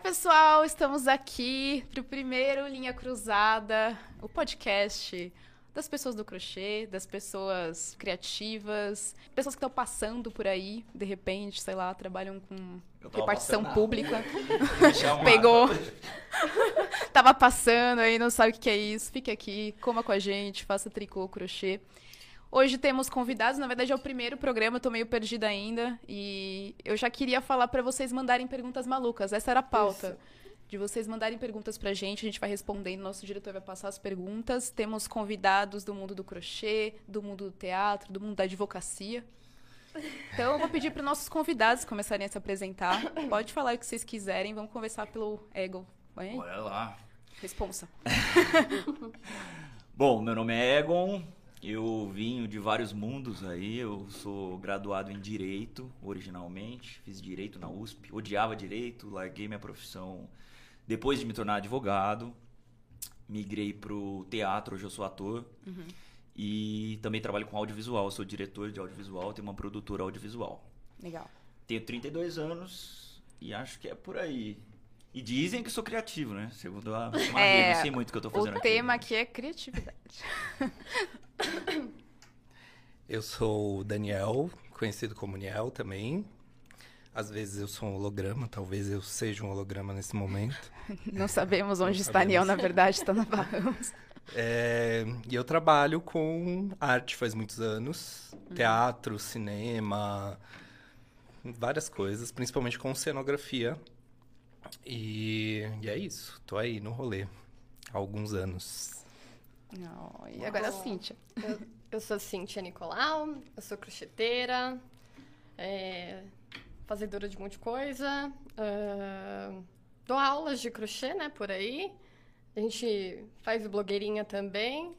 pessoal, estamos aqui para o primeiro Linha Cruzada, o podcast das pessoas do crochê, das pessoas criativas, pessoas que estão passando por aí, de repente, sei lá, trabalham com repartição pública. Pegou. Tava passando aí, não sabe o que é isso. Fique aqui, coma com a gente, faça tricô, crochê. Hoje temos convidados, na verdade é o primeiro programa, eu tô meio perdida ainda. E eu já queria falar para vocês mandarem perguntas malucas. Essa era a pauta. Isso. De vocês mandarem perguntas pra gente, a gente vai respondendo, nosso diretor vai passar as perguntas. Temos convidados do mundo do crochê, do mundo do teatro, do mundo da advocacia. Então eu vou pedir para nossos convidados começarem a se apresentar. Pode falar o que vocês quiserem, vamos conversar pelo Egon. Bora lá. Responsa. Bom, meu nome é Egon, eu vim de vários mundos aí, eu sou graduado em Direito, originalmente, fiz Direito na USP, odiava Direito, larguei minha profissão depois de me tornar advogado, migrei pro teatro, hoje eu sou ator, uhum. e também trabalho com audiovisual, sou diretor de audiovisual, tenho uma produtora audiovisual. Legal. Tenho 32 anos e acho que é por aí. E dizem que sou criativo, né? Segundo a Maria, é, não sei muito o que eu tô fazendo o aqui. O tema aqui é criatividade. Eu sou o Daniel, conhecido como Niel também. Às vezes eu sou um holograma, talvez eu seja um holograma nesse momento. Não sabemos onde não está sabemos. Niel, na verdade, está na Bahamas. É, e eu trabalho com arte faz muitos anos. Uhum. Teatro, cinema, várias coisas, principalmente com cenografia. E, e é isso, tô aí no rolê há alguns anos. Não, e agora a Cíntia. Eu, eu sou Cíntia Nicolau, eu sou crocheteira, é, fazedora de um monte de coisa, uh, dou aulas de crochê, né, por aí. A gente faz blogueirinha também.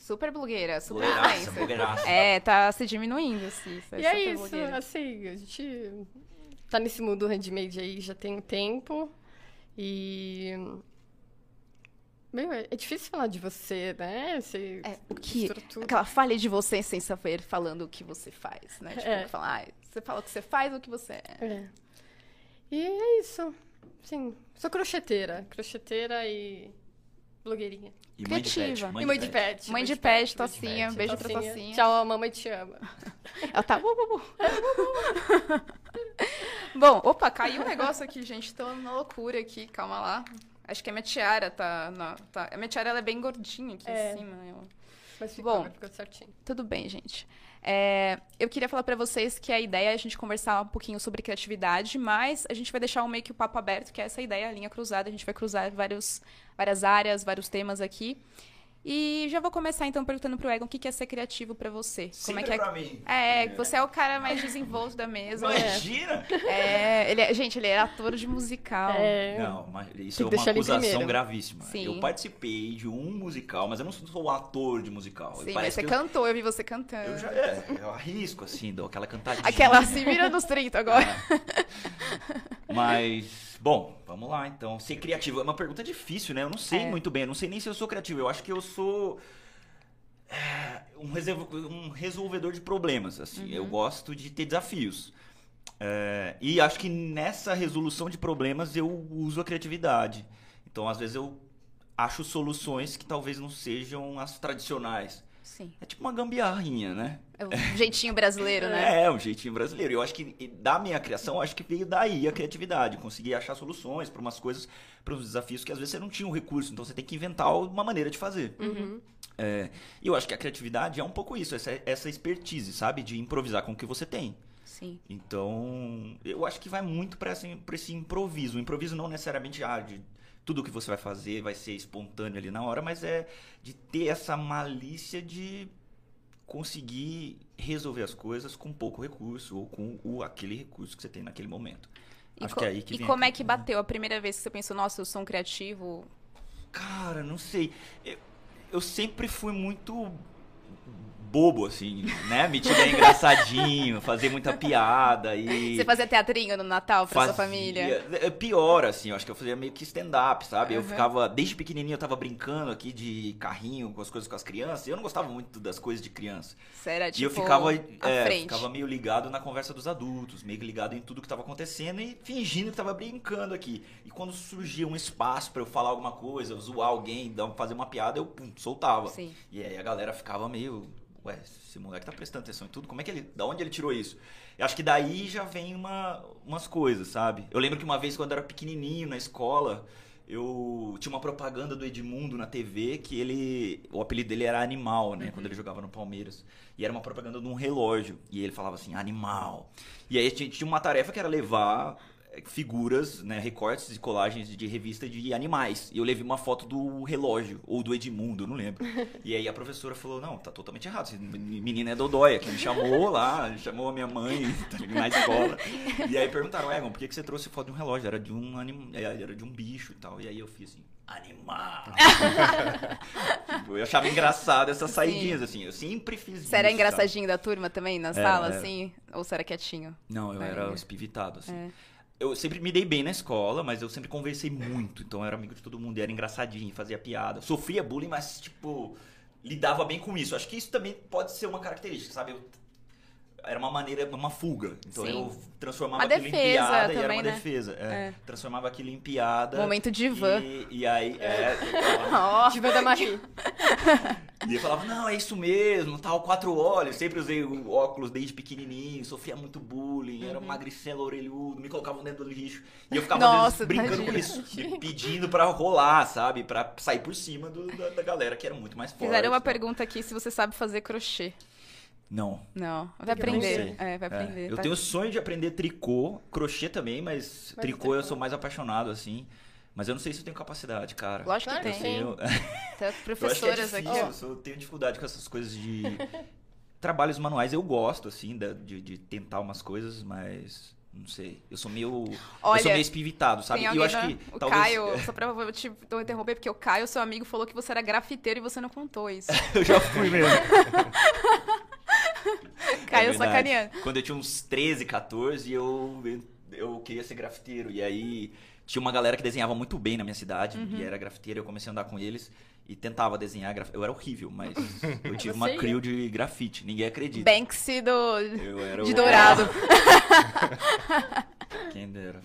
Super blogueira, super blogueiraça, blogueiraça. É, tá se diminuindo, assim. E é isso, assim, a gente tá nesse mundo handmade aí já tem um tempo. E. Meu, é difícil falar de você, né? Você é, o que, aquela falha de você sem saber falando o que você faz, né? Tipo, é. falar, ah, você fala o que você faz ou o que você é. é. E é isso. Sim, sou crocheteira. Crocheteira e blogueirinha. E Criativa. Mãe e mãe de pet. Mãe de pet, Tocinha. Beijo pra Tocinha. Tchau, a mamãe te ama. Ela tá... Bom, opa, caiu um negócio aqui, gente. Tô na loucura aqui. Calma lá. Acho que a minha tiara tá... Na, tá... A minha tiara ela é bem gordinha aqui é. em cima. Eu... Mas ficou, Bom, ficou certinho. Tudo bem, gente. É, eu queria falar para vocês que a ideia é a gente conversar um pouquinho sobre criatividade, mas a gente vai deixar um meio que o papo aberto, que é essa ideia, a linha cruzada. A gente vai cruzar vários, várias áreas, vários temas aqui. E já vou começar então perguntando pro Egon o que é ser criativo para você. Como é que é? Pra mim. É, é, você é o cara mais desenvolto da mesa. Imagina! É, ele é, gente, ele é ator de musical. É. Não, mas isso é uma acusação gravíssima. Sim. Eu participei de um musical, mas eu não sou ator de musical. Sim, mas você eu... cantou, eu vi você cantando. Eu já é, eu arrisco assim, dou aquela cantadinha. Aquela se vira nos 30 agora. É. Mas Bom, vamos lá então. Ser criativo é uma pergunta difícil, né? Eu não sei é. muito bem, eu não sei nem se eu sou criativo. Eu acho que eu sou é, um, um resolvedor de problemas, assim. Uhum. Eu gosto de ter desafios. É, e acho que nessa resolução de problemas eu uso a criatividade. Então, às vezes, eu acho soluções que talvez não sejam as tradicionais. Sim. É tipo uma gambiarrinha, né? É um jeitinho brasileiro, né? É, um jeitinho brasileiro. Eu acho que da minha criação, acho que veio daí a criatividade. Conseguir achar soluções para umas coisas, para uns desafios que às vezes você não tinha um recurso. Então você tem que inventar uma maneira de fazer. Uhum. É, e eu acho que a criatividade é um pouco isso, essa, essa expertise, sabe? De improvisar com o que você tem. Sim. Então, eu acho que vai muito para esse, esse improviso. O improviso não necessariamente ah, de tudo que você vai fazer vai ser espontâneo ali na hora, mas é de ter essa malícia de conseguir resolver as coisas com pouco recurso ou com o, aquele recurso que você tem naquele momento. E Acho que é aí que E como é que bateu a primeira vez que você pensou, nossa, eu sou um criativo? Cara, não sei. Eu, eu sempre fui muito bobo, assim, né? Metido é engraçadinho, fazer muita piada e... Você fazia teatrinho no Natal pra fazia- sua família? É pior, assim, eu acho que eu fazia meio que stand-up, sabe? Eu Uhum. ficava, desde pequenininho eu tava brincando aqui de carrinho com as coisas com as crianças, e eu não gostava muito das coisas de criança. Era, tipo, e eu ficava, à é, ficava meio ligado na conversa dos adultos, meio ligado em tudo que tava acontecendo e fingindo que tava brincando aqui. E quando surgia um espaço pra eu falar alguma coisa, zoar alguém, fazer uma piada, eu pum, soltava. Sim. E aí a galera ficava meio, ué, esse moleque tá prestando atenção em tudo, como é que ele, da onde ele tirou isso? Eu acho que daí já vem uma, umas coisas, sabe? Eu lembro que uma vez quando eu era pequenininho na escola, eu tinha uma propaganda do Edmundo na TV que ele, o apelido dele era Animal, né, quando ele jogava no Palmeiras. E era uma propaganda de um relógio, e ele falava assim, Animal. E aí a gente tinha uma tarefa que era levar figuras, né, recortes e colagens de revista de animais. E eu levei uma foto do relógio, ou do Edmundo, não lembro. E aí a professora falou, não, tá totalmente errado, esse menino é dodóia, que me chamou lá, chamou a minha mãe tá na escola. E aí perguntaram, Egon, por que, que você trouxe foto de um relógio? Era de um anim... era de um bicho e tal. E aí eu fiz assim, animal. Tipo, eu achava engraçado essas saidinhas, assim. Eu sempre fiz Você era engraçadinho da turma também, na Era, sala, era. assim? Ou você era quietinho? Não, eu É. era espivitado, assim. É. Eu sempre me dei bem na escola, mas eu sempre conversei muito. Então eu era amigo de todo mundo, era engraçadinho, fazia piada. Sofria bullying, mas, tipo, lidava bem com isso. Acho que isso também pode ser uma característica, sabe? Eu- era uma maneira, uma fuga. Então Sim. eu transformava Uma aquilo em piada e era também, uma né? defesa. é. É. Transformava aquilo em piada. Momento divã. E, e aí, é, Ó, Diva da Marie. e eu falava, não, é isso mesmo, tal, quatro olhos. Sempre usei óculos desde pequenininho, sofria muito bullying, era um magricelo orelhudo, me colocavam dentro do lixo. E eu ficava Nossa, vezes, brincando com isso, pedindo pra rolar, sabe? Pra sair por cima do- da, da galera que era muito mais forte. fizeram uma pergunta aqui se você sabe fazer crochê. Não. Não, vai aprender. É, vai É, aprender. eu tá? tenho sonho de aprender tricô, crochê também, mas, Mas tricô eu sou mais apaixonado, assim. Mas eu não sei se eu tenho capacidade, cara. Lógico Claro que que tem. Eu, Tem Eu acho que é professoras aqui. eu sou- tenho dificuldade com essas coisas de trabalhos manuais. Eu gosto, assim, de, de tentar umas coisas, mas não sei. Eu sou meio. eu Olha, sou meio espivitado, sabe? Tem E eu acho que. o talvez, Caio, só pra eu te vou interromper, porque o Caio, seu amigo, falou que você era grafiteiro e você não contou isso. eu já fui mesmo. É verdade. sacaneando. Quando eu tinha uns 13, 14, eu, eu queria ser grafiteiro. E aí tinha uma galera que desenhava muito bem na minha cidade, Uhum. e era grafiteiro. Eu comecei a andar com eles e tentava desenhar grafite. Eu era horrível, mas eu tive uma Você ia? crew de grafite. Ninguém acredita. Banksy do... Eu era de o- dourado. Quem dera.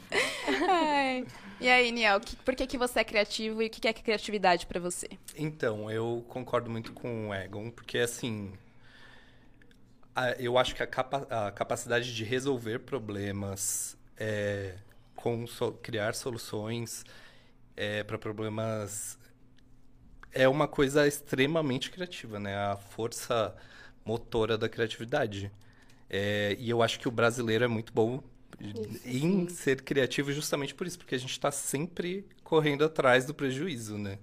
Ai. E aí, Niel, que- por que, que você é criativo e o que que é criatividade pra você? Então, eu concordo muito com o Egon, porque assim. Eu acho que a, capa- a capacidade de resolver problemas, é, com so- criar soluções para problemas, é uma coisa extremamente criativa, né? A força motora da criatividade. É, e eu acho que o brasileiro é muito bom em ser criativo justamente por isso, porque a gente está sempre correndo atrás do prejuízo, né?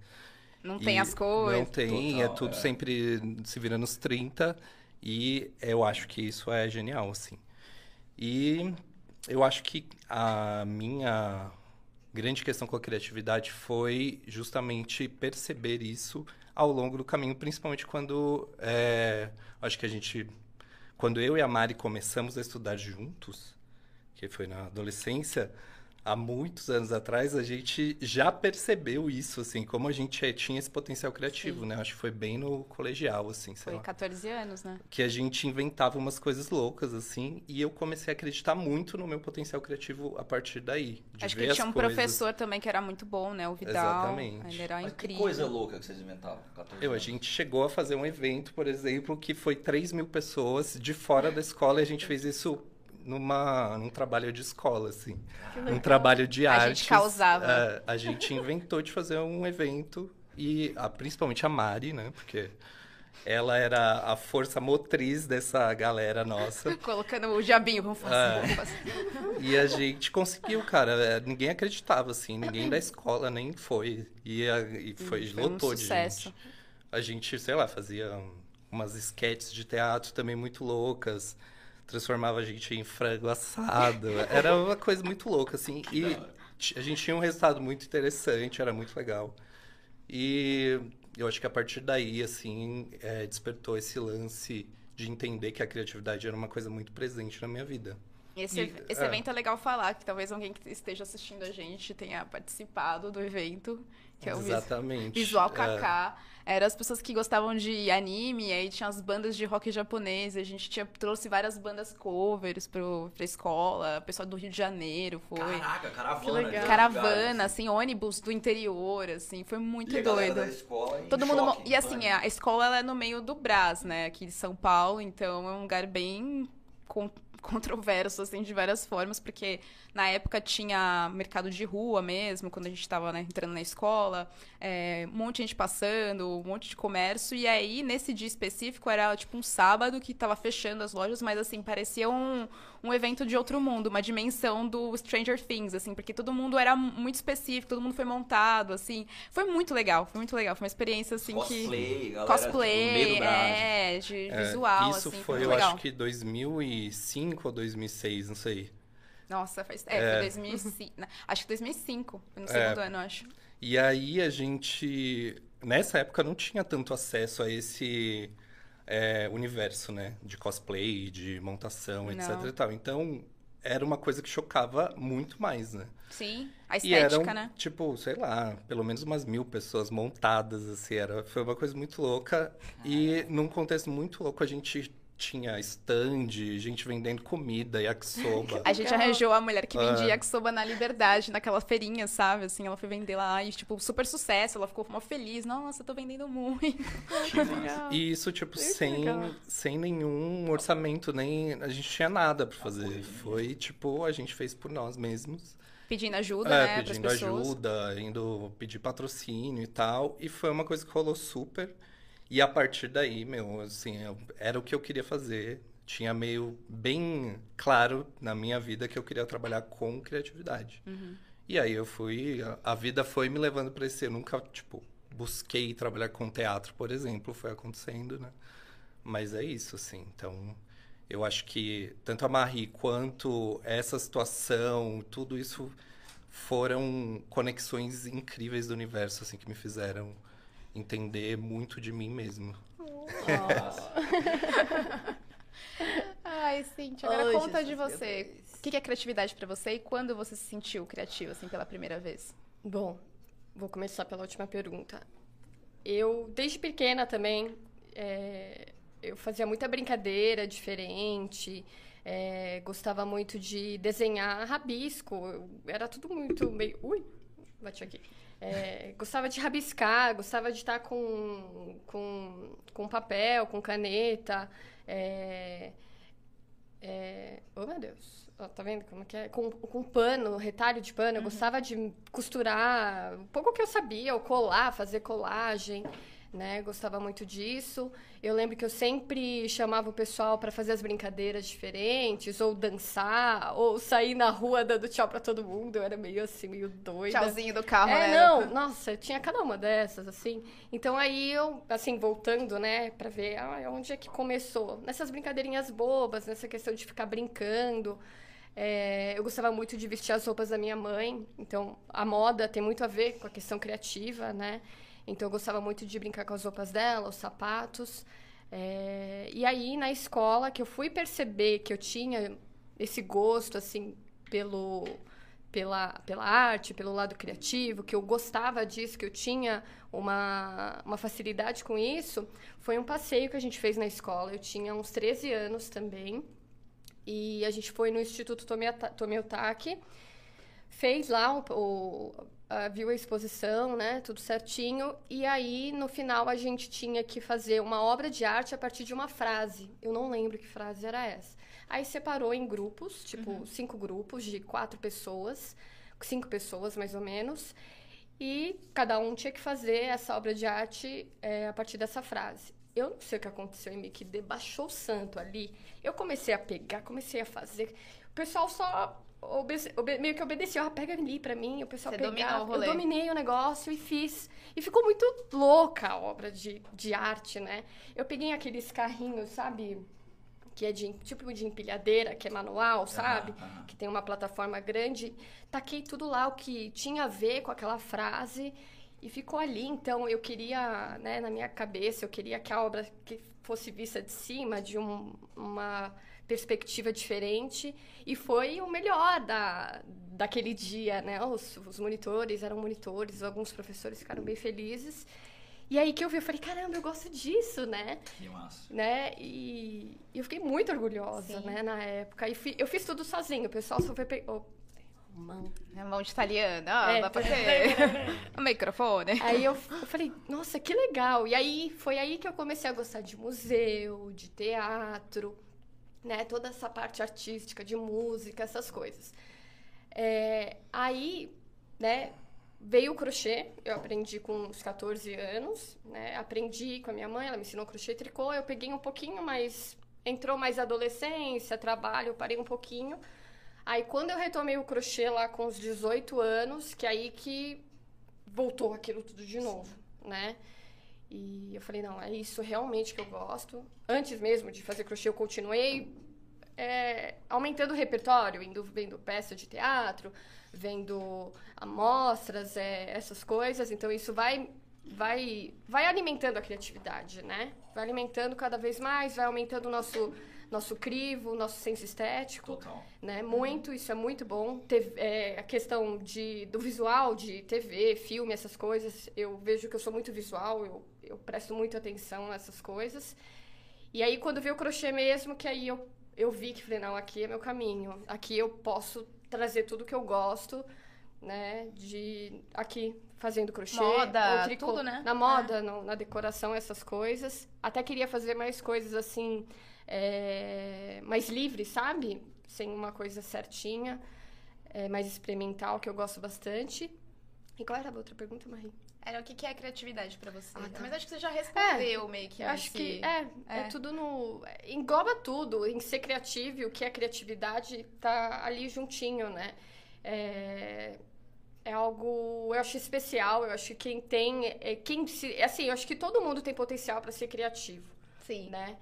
Não tem E as cores. Não tem, é tudo é. sempre se vira nos 30. E eu acho que isso é genial, assim. E eu acho que a minha grande questão com a criatividade foi justamente perceber isso ao longo do caminho, principalmente quando é, acho que a gente quando eu e a Mari começamos a estudar juntos, que foi na adolescência, há muitos anos atrás, a gente já percebeu isso, assim, como a gente eh, tinha esse potencial criativo, Sim. né? Acho que foi bem no colegial, assim, sei Foi lá. 14 anos, né? Que a gente inventava umas coisas loucas, assim, e eu comecei a acreditar muito no meu potencial criativo a partir daí. De Acho ver que as tinha um coisas. professor também que era muito bom, né? O Vidal. Exatamente. Ele era Mas que incrível. coisa louca que vocês inventavam. 14 Eu, a anos. gente chegou a fazer um evento, por exemplo, que foi 3 mil pessoas de fora da escola e a gente fez isso numa, num trabalho de escola, assim. Um trabalho de A arte. gente causava. a gente inventou de fazer um evento e a- principalmente a Mari, né? Porque ela era a força motriz dessa galera nossa. Colocando o jabinho, vamos fazer, É. E a gente conseguiu, cara. É, Ninguém acreditava, assim. Ninguém da escola nem foi. E, a- e foi, Foi um lotou de sucesso. gente. A gente, sei lá, fazia um- umas sketches de teatro também muito loucas. Transformava a gente em frango assado. Era uma coisa muito louca, assim. E a gente tinha um resultado muito interessante, era muito legal. E eu acho que a partir daí, assim, é, despertou esse lance de entender que a criatividade era uma coisa muito presente na minha vida. Esse, E- esse é. evento é legal falar, que talvez alguém que esteja assistindo a gente tenha participado do evento, que é o Exatamente. Visual É, KK. Eram as pessoas que gostavam de anime, aí tinha as bandas de rock japonês. A gente tinha, trouxe várias bandas covers pro, pra escola. O pessoal do Rio de Janeiro foi. Caraca, caravana. Que legal. de Caravana, lugares, assim, ônibus do interior, assim. Foi muito E doido. da escola Todo mundo. choque, E assim, pânico. a escola ela é no meio do Brás, né? Aqui de São Paulo, então é um lugar bem controverso, assim, de várias formas, porque na época tinha mercado de rua mesmo, quando a gente tava né, entrando na escola, é, um monte de gente passando, um monte de comércio, e aí, nesse dia específico, era tipo um sábado que tava fechando as lojas, mas assim, parecia um, um evento de outro mundo, uma dimensão do Stranger Things, assim, porque todo mundo era muito específico, todo mundo foi montado, assim. Foi muito legal, foi muito legal. Foi uma experiência, assim, que. Cosplay, galera, Cosplay, tipo, no meio do Brás. é, de é, visual, Isso assim. foi, muito eu legal. acho que 2005 ou 2006, não sei. Nossa, faz. É, É. foi 2005. né? Acho que 2005. Foi no É. segundo ano, eu acho. E aí a gente, nessa época, não tinha tanto acesso a esse é, universo, né? De cosplay, de montação, etc Não. e tal. Então, era uma coisa que chocava muito mais, né? Sim. A E eram, estética, né? tipo, sei lá, pelo menos umas mil pessoas montadas, assim, era, foi uma coisa muito louca. E num contexto muito louco, a gente tinha stand, gente vendendo comida, yakisoba. A gente arranjou a mulher que vendia Ah. yakisoba na Liberdade, naquela feirinha, sabe? Assim, ela foi vender lá e, tipo, super sucesso. Ela ficou mó feliz. Nossa, eu tô vendendo muito. E isso, tipo, Muito sem, sem nenhum orçamento, nem. A gente tinha nada pra fazer. Foi, tipo, a gente fez por nós mesmos. Pedindo ajuda, É, né, pedindo ajuda, indo pedir patrocínio e tal. E foi uma coisa que rolou super. E a partir daí, meu, assim, eu- era o que eu queria fazer. Tinha meio bem claro na minha vida que eu queria trabalhar com criatividade. Uhum. E aí eu fui, a, a vida foi me levando pra esse. Eu nunca, tipo, busquei trabalhar com teatro, por exemplo, foi acontecendo, né? Mas é isso, assim. Então, eu acho que tanto a Marie quanto essa situação, tudo isso foram conexões incríveis do universo, assim, que me fizeram entender muito de mim mesmo. Ai, Cintia, agora conta Jesus, de você. O que é criatividade pra você e quando você se sentiu criativo, assim, pela primeira vez? Bom, vou começar pela última pergunta. Eu, desde pequena também, é, eu fazia muita brincadeira diferente, é, gostava muito de desenhar rabisco, eu- era tudo muito meio... Ui, bati aqui. É, gostava de rabiscar, gostava de estar com, com, com papel, com caneta, é, é... Oh, meu Deus. Tá vendo como que é? Com, com pano, retalho de pano. Eu gostava de costurar um pouco que eu sabia, ou colar, fazer colagem, né? Gostava muito disso. Eu lembro que eu sempre chamava o pessoal para fazer as brincadeiras diferentes, ou dançar, ou sair na rua dando tchau para todo mundo. Eu era meio assim, meio doida. Tchauzinho do carro, É, né? não, nossa, tinha cada uma dessas, assim. Então aí eu, assim, voltando, né, pra ver ah, onde é que começou. Nessas brincadeirinhas bobas, nessa questão de ficar brincando. É, eu gostava muito de vestir as roupas da minha mãe, então a moda tem muito a ver com a questão criativa, né? Então eu gostava muito de brincar com as roupas dela, os sapatos. É, e aí na escola que eu fui perceber que eu tinha esse gosto, assim, pelo pela, pela arte, pelo lado criativo, que eu gostava disso, que eu tinha uma, uma facilidade com isso, foi um passeio que a gente fez na escola. Eu tinha uns 13 anos também. E a gente foi no Instituto Tomiotaki, fez lá o, o- a- viu a exposição, né, tudo certinho, e aí no final a gente tinha que fazer uma obra de arte a partir de uma frase. Eu não lembro que frase era essa. Aí separou em grupos, tipo cinco grupos de quatro pessoas, cinco pessoas mais ou menos, e cada um tinha que fazer essa obra de arte é, a partir dessa frase. Eu não sei o que aconteceu em mim, que debaixou o santo ali. Eu comecei a pegar, comecei a fazer. O pessoal só obede- meio que obedecia. Ah, pega ali pra mim. O pessoal Você pegava. o rolê. Eu dominei o negócio e fiz. E ficou muito louca a obra de, de arte, né? Eu peguei aqueles carrinhos, sabe? Que é de, tipo de empilhadeira, que é manual, sabe? Aham, aham. que tem uma plataforma grande, taquei tudo lá o que tinha a ver com aquela frase E ficou ali, então eu queria, né, na minha cabeça, eu queria que a obra que fosse vista de cima, de um, uma perspectiva diferente, e foi o melhor da, daquele dia, né? Os, os monitores eram monitores, alguns professores ficaram bem felizes. E aí que eu vi, eu falei, caramba, eu gosto disso, né? Que massa. Né? E, e eu fiquei muito orgulhosa, Sim. né, na época. E fi- eu fiz tudo sozinho, o pessoal só foi... Pe... Oh, mão. É mão de italiana, ó, É, dá pra ter o microfone. Aí eu, eu falei, nossa, que legal. E aí foi aí que eu comecei a gostar de museu, de teatro, né? Toda essa parte artística, de música, essas coisas. É, aí, né, veio o crochê, eu aprendi com uns 14 anos, né? Aprendi com a minha mãe, ela me ensinou crochê e tricô, eu peguei um pouquinho, mas entrou mais adolescência, trabalho, eu parei um pouquinho. Aí quando eu retomei o crochê lá com os 18 anos, que aí que voltou aquilo tudo de novo, né? E eu falei, não, é isso realmente que eu gosto. Antes mesmo de fazer crochê, eu continuei é, aumentando o repertório, indo vendo peça de teatro, vendo amostras, é, essas coisas. Então isso vai vai vai alimentando a criatividade, né? Vai alimentando cada vez mais, vai aumentando o nosso nosso crivo, nosso senso estético Total. né? Muito, isso é muito bom. Teve, é, a questão de, do visual, de TV, filme, essas coisas, eu vejo que eu sou muito visual, eu, eu presto muita atenção nessas coisas. E aí, quando veio o crochê mesmo, que aí eu, eu vi que falei, não, aqui é meu caminho. Aqui eu posso trazer tudo que eu gosto, né? De aqui fazendo crochê. Moda, tricô. tudo, né? Na moda, no- na decoração, essas coisas. Até queria fazer mais coisas assim, é, mais livre, sabe? Sem uma coisa certinha, é, mais experimental, que eu gosto bastante. E qual era a outra pergunta, Marie? Era o que que é criatividade pra você? Ah, tá. Mas acho que você já respondeu meio que acho que nesse- é, é, é. tudo no. Engloba tudo. Em ser criativo o que é criatividade tá ali juntinho, né? É, é algo. Eu acho especial. Eu acho que quem tem. É, quem se, assim, eu acho que todo mundo tem potencial para ser criativo. Sim. né?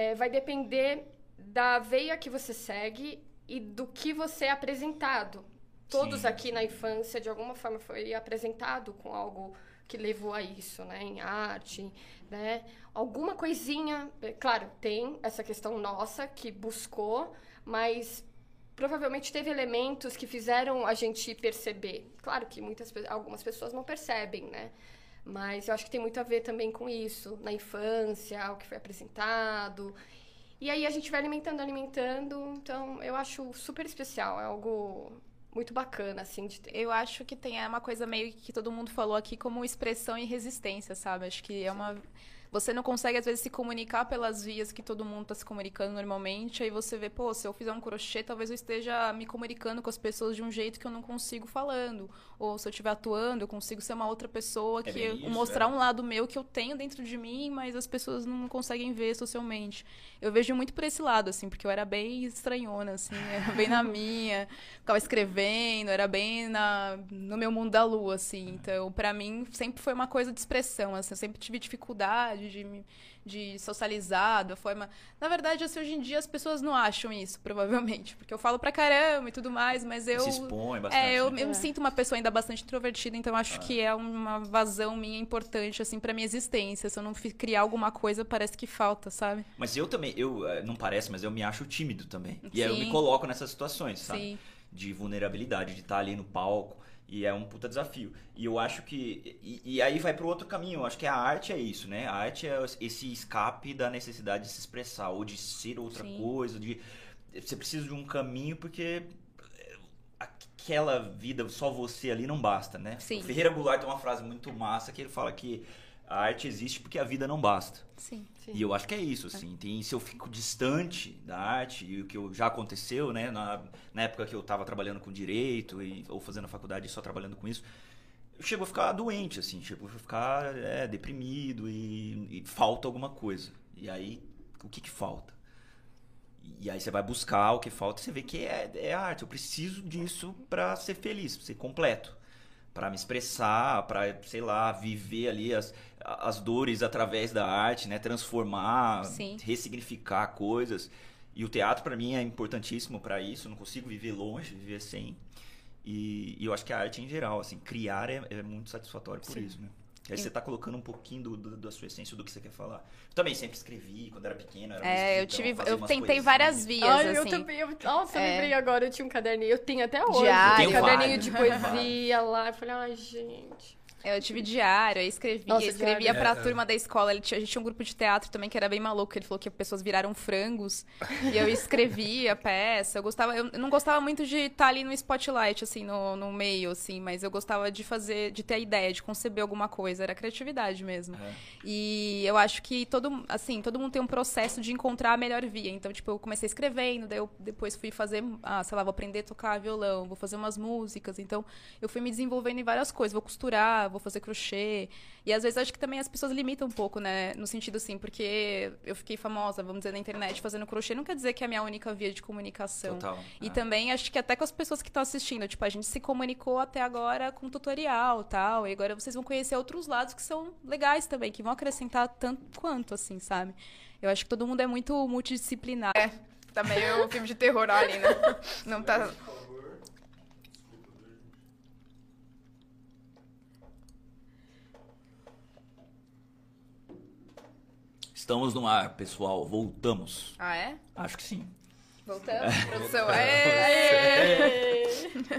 É, vai depender da veia que você segue e do que você é apresentado. Todos Sim. aqui na infância, de alguma forma, foi apresentado com algo que levou a isso, né? Em arte, né? Alguma coisinha... é, Claro, tem essa questão nossa que buscou, mas provavelmente teve elementos que fizeram a gente perceber. Claro que muitas, algumas pessoas não percebem, né? Mas eu acho que tem muito a ver também com isso, na infância, o que foi apresentado. E aí a gente vai alimentando, alimentando. Então eu acho super especial, é algo muito bacana, assim, de. Eu acho que tem é uma coisa meio que todo mundo falou aqui como expressão e resistência, sabe? Acho que é uma. Você não consegue, às vezes, se comunicar pelas vias que todo mundo está se comunicando normalmente. Aí você vê, pô, se eu fizer um crochê, talvez eu esteja me comunicando com as pessoas de um jeito que eu não consigo falando. Ou se eu estiver atuando, eu consigo ser uma outra pessoa É que bem isso, mostrar é. um lado meu que eu tenho dentro de mim, mas as pessoas não conseguem ver socialmente. Eu vejo muito por esse lado, assim, porque eu era bem estranhona, assim, era bem na minha, ficava escrevendo, era bem na, no meu mundo da lua, assim. Então, pra mim, sempre foi uma coisa de expressão, assim, eu sempre tive dificuldade de, me- de socializar da forma... Na verdade, assim, hoje em dia as pessoas não acham isso, provavelmente, porque eu falo pra caramba e tudo mais, mas eu... Se expõe bastante. É, eu, né? eu me É. sinto uma pessoa ainda bastante introvertida, então acho que é uma vazão minha importante, assim, pra minha existência. Se eu não criar alguma coisa, parece que falta, sabe? Mas eu também, eu eh, não parece, mas eu me acho tímido também. E aí eu me coloco nessas situações, sabe? Sim. De vulnerabilidade, de estar ali no palco. E é um puta desafio. E eu acho que. E, e aí vai pro outro caminho. Eu acho que a arte é isso, né? A arte é esse escape da necessidade de se expressar, ou de ser outra Sim. coisa. de Você precisa de um caminho porque aquela vida, só você ali não basta, né? Sim. O Ferreira Goulart tem uma frase muito massa que ele fala que a arte existe porque a vida não basta. Sim. Sim. E eu acho que é isso, assim. Tem, se eu fico distante da arte, e o que eu- já aconteceu, né? Na, na época que eu tava trabalhando com direito, e, ou fazendo faculdade e só trabalhando com isso, eu chego a ficar doente, assim. Chego a ficar é, deprimido e, e falta alguma coisa. E aí, o que que falta? E aí você vai buscar o que falta e você vê que é, é arte. Eu preciso disso pra ser feliz, pra ser completo. Pra me expressar, pra, sei lá, viver ali as, as dores através da arte, né? Transformar, Sim. ressignificar coisas. E o teatro pra mim é importantíssimo pra isso. Eu não consigo viver longe, viver sem. E, e eu acho que a arte em geral, assim, criar é, é muito satisfatório por Sim. isso, né? Aí você tá colocando um pouquinho do, do- da sua essência, do que você quer falar. Eu também sempre escrevi, quando era pequeno, era É, eu tive. Eu tentei várias vias, Ai, eu assim. também. Eu, nossa, eu É. lembrei agora, eu tinha um caderninho. Eu tenho até hoje. Diário. Um Tenho caderninho vários, de poesia lá. Eu falei, ai, gente. Eu tive diário, eu escrevia, Nossa, escrevia diário. pra É, é. turma da escola. Ele tinha- a gente tinha um grupo de teatro também que era bem maluco. Ele falou que pessoas viraram frangos. e eu escrevia peça. Eu gostava. Eu não gostava muito de estar ali no spotlight, assim, no, no meio, assim, mas eu gostava de fazer, de ter a ideia, de conceber alguma coisa. Era criatividade mesmo. É. E eu acho que todo, assim, todo mundo tem um processo de encontrar a melhor via. Então, tipo, eu comecei escrevendo, daí eu depois fui fazer, ah, sei lá, vou aprender a tocar violão, vou fazer umas músicas. Então, eu fui me desenvolvendo em várias coisas. Vou costurar, vou fazer crochê. E às vezes acho que também as pessoas limitam um pouco, né? No sentido assim, porque eu fiquei famosa, vamos dizer, na internet fazendo crochê, não quer dizer que é a minha única via de comunicação. Total. E é. também acho que até com as pessoas que estão assistindo, tipo, a gente se comunicou até agora com tutorial tal, e agora vocês vão conhecer outros lados que são legais também, que vão acrescentar tanto quanto, assim, sabe? Eu acho que todo mundo é muito multidisciplinar. É, tá meio filme de terror ali, né? Não tá. Estamos no ar, pessoal. Voltamos. Ah, é? Acho que sim. Voltamos, produção. Aê!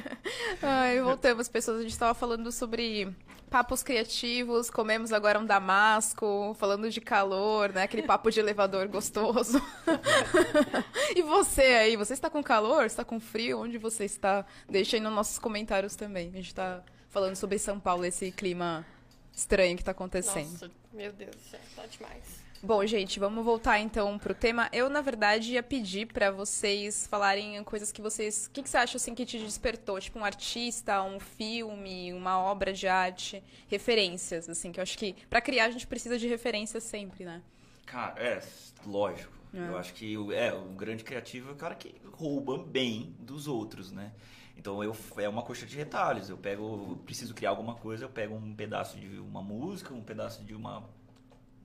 Ai, voltamos, pessoas. A gente estava falando sobre papos criativos, comemos agora um damasco, falando de calor, né? Aquele papo de elevador gostoso. e você aí, você está com calor? Está com frio? Onde você está? Deixa aí nos nossos comentários também. A gente está falando sobre São Paulo, esse clima estranho que está acontecendo. Nossa, meu Deus do céu, tá demais. Bom, gente, vamos voltar então pro tema. Eu, na verdade, ia pedir pra vocês falarem coisas que vocês. O que, que você acha assim que te despertou? Tipo, um artista, um filme, uma obra de arte, referências, assim, que eu acho que pra criar a gente precisa de referências sempre, né? Cara, é, lógico. É. Eu acho que o- é, o grande criativo é o cara que rouba bem dos outros, né? Então eu é uma coxa de retalhos. Eu pego, eu preciso criar alguma coisa, eu pego um pedaço de uma música, um pedaço de uma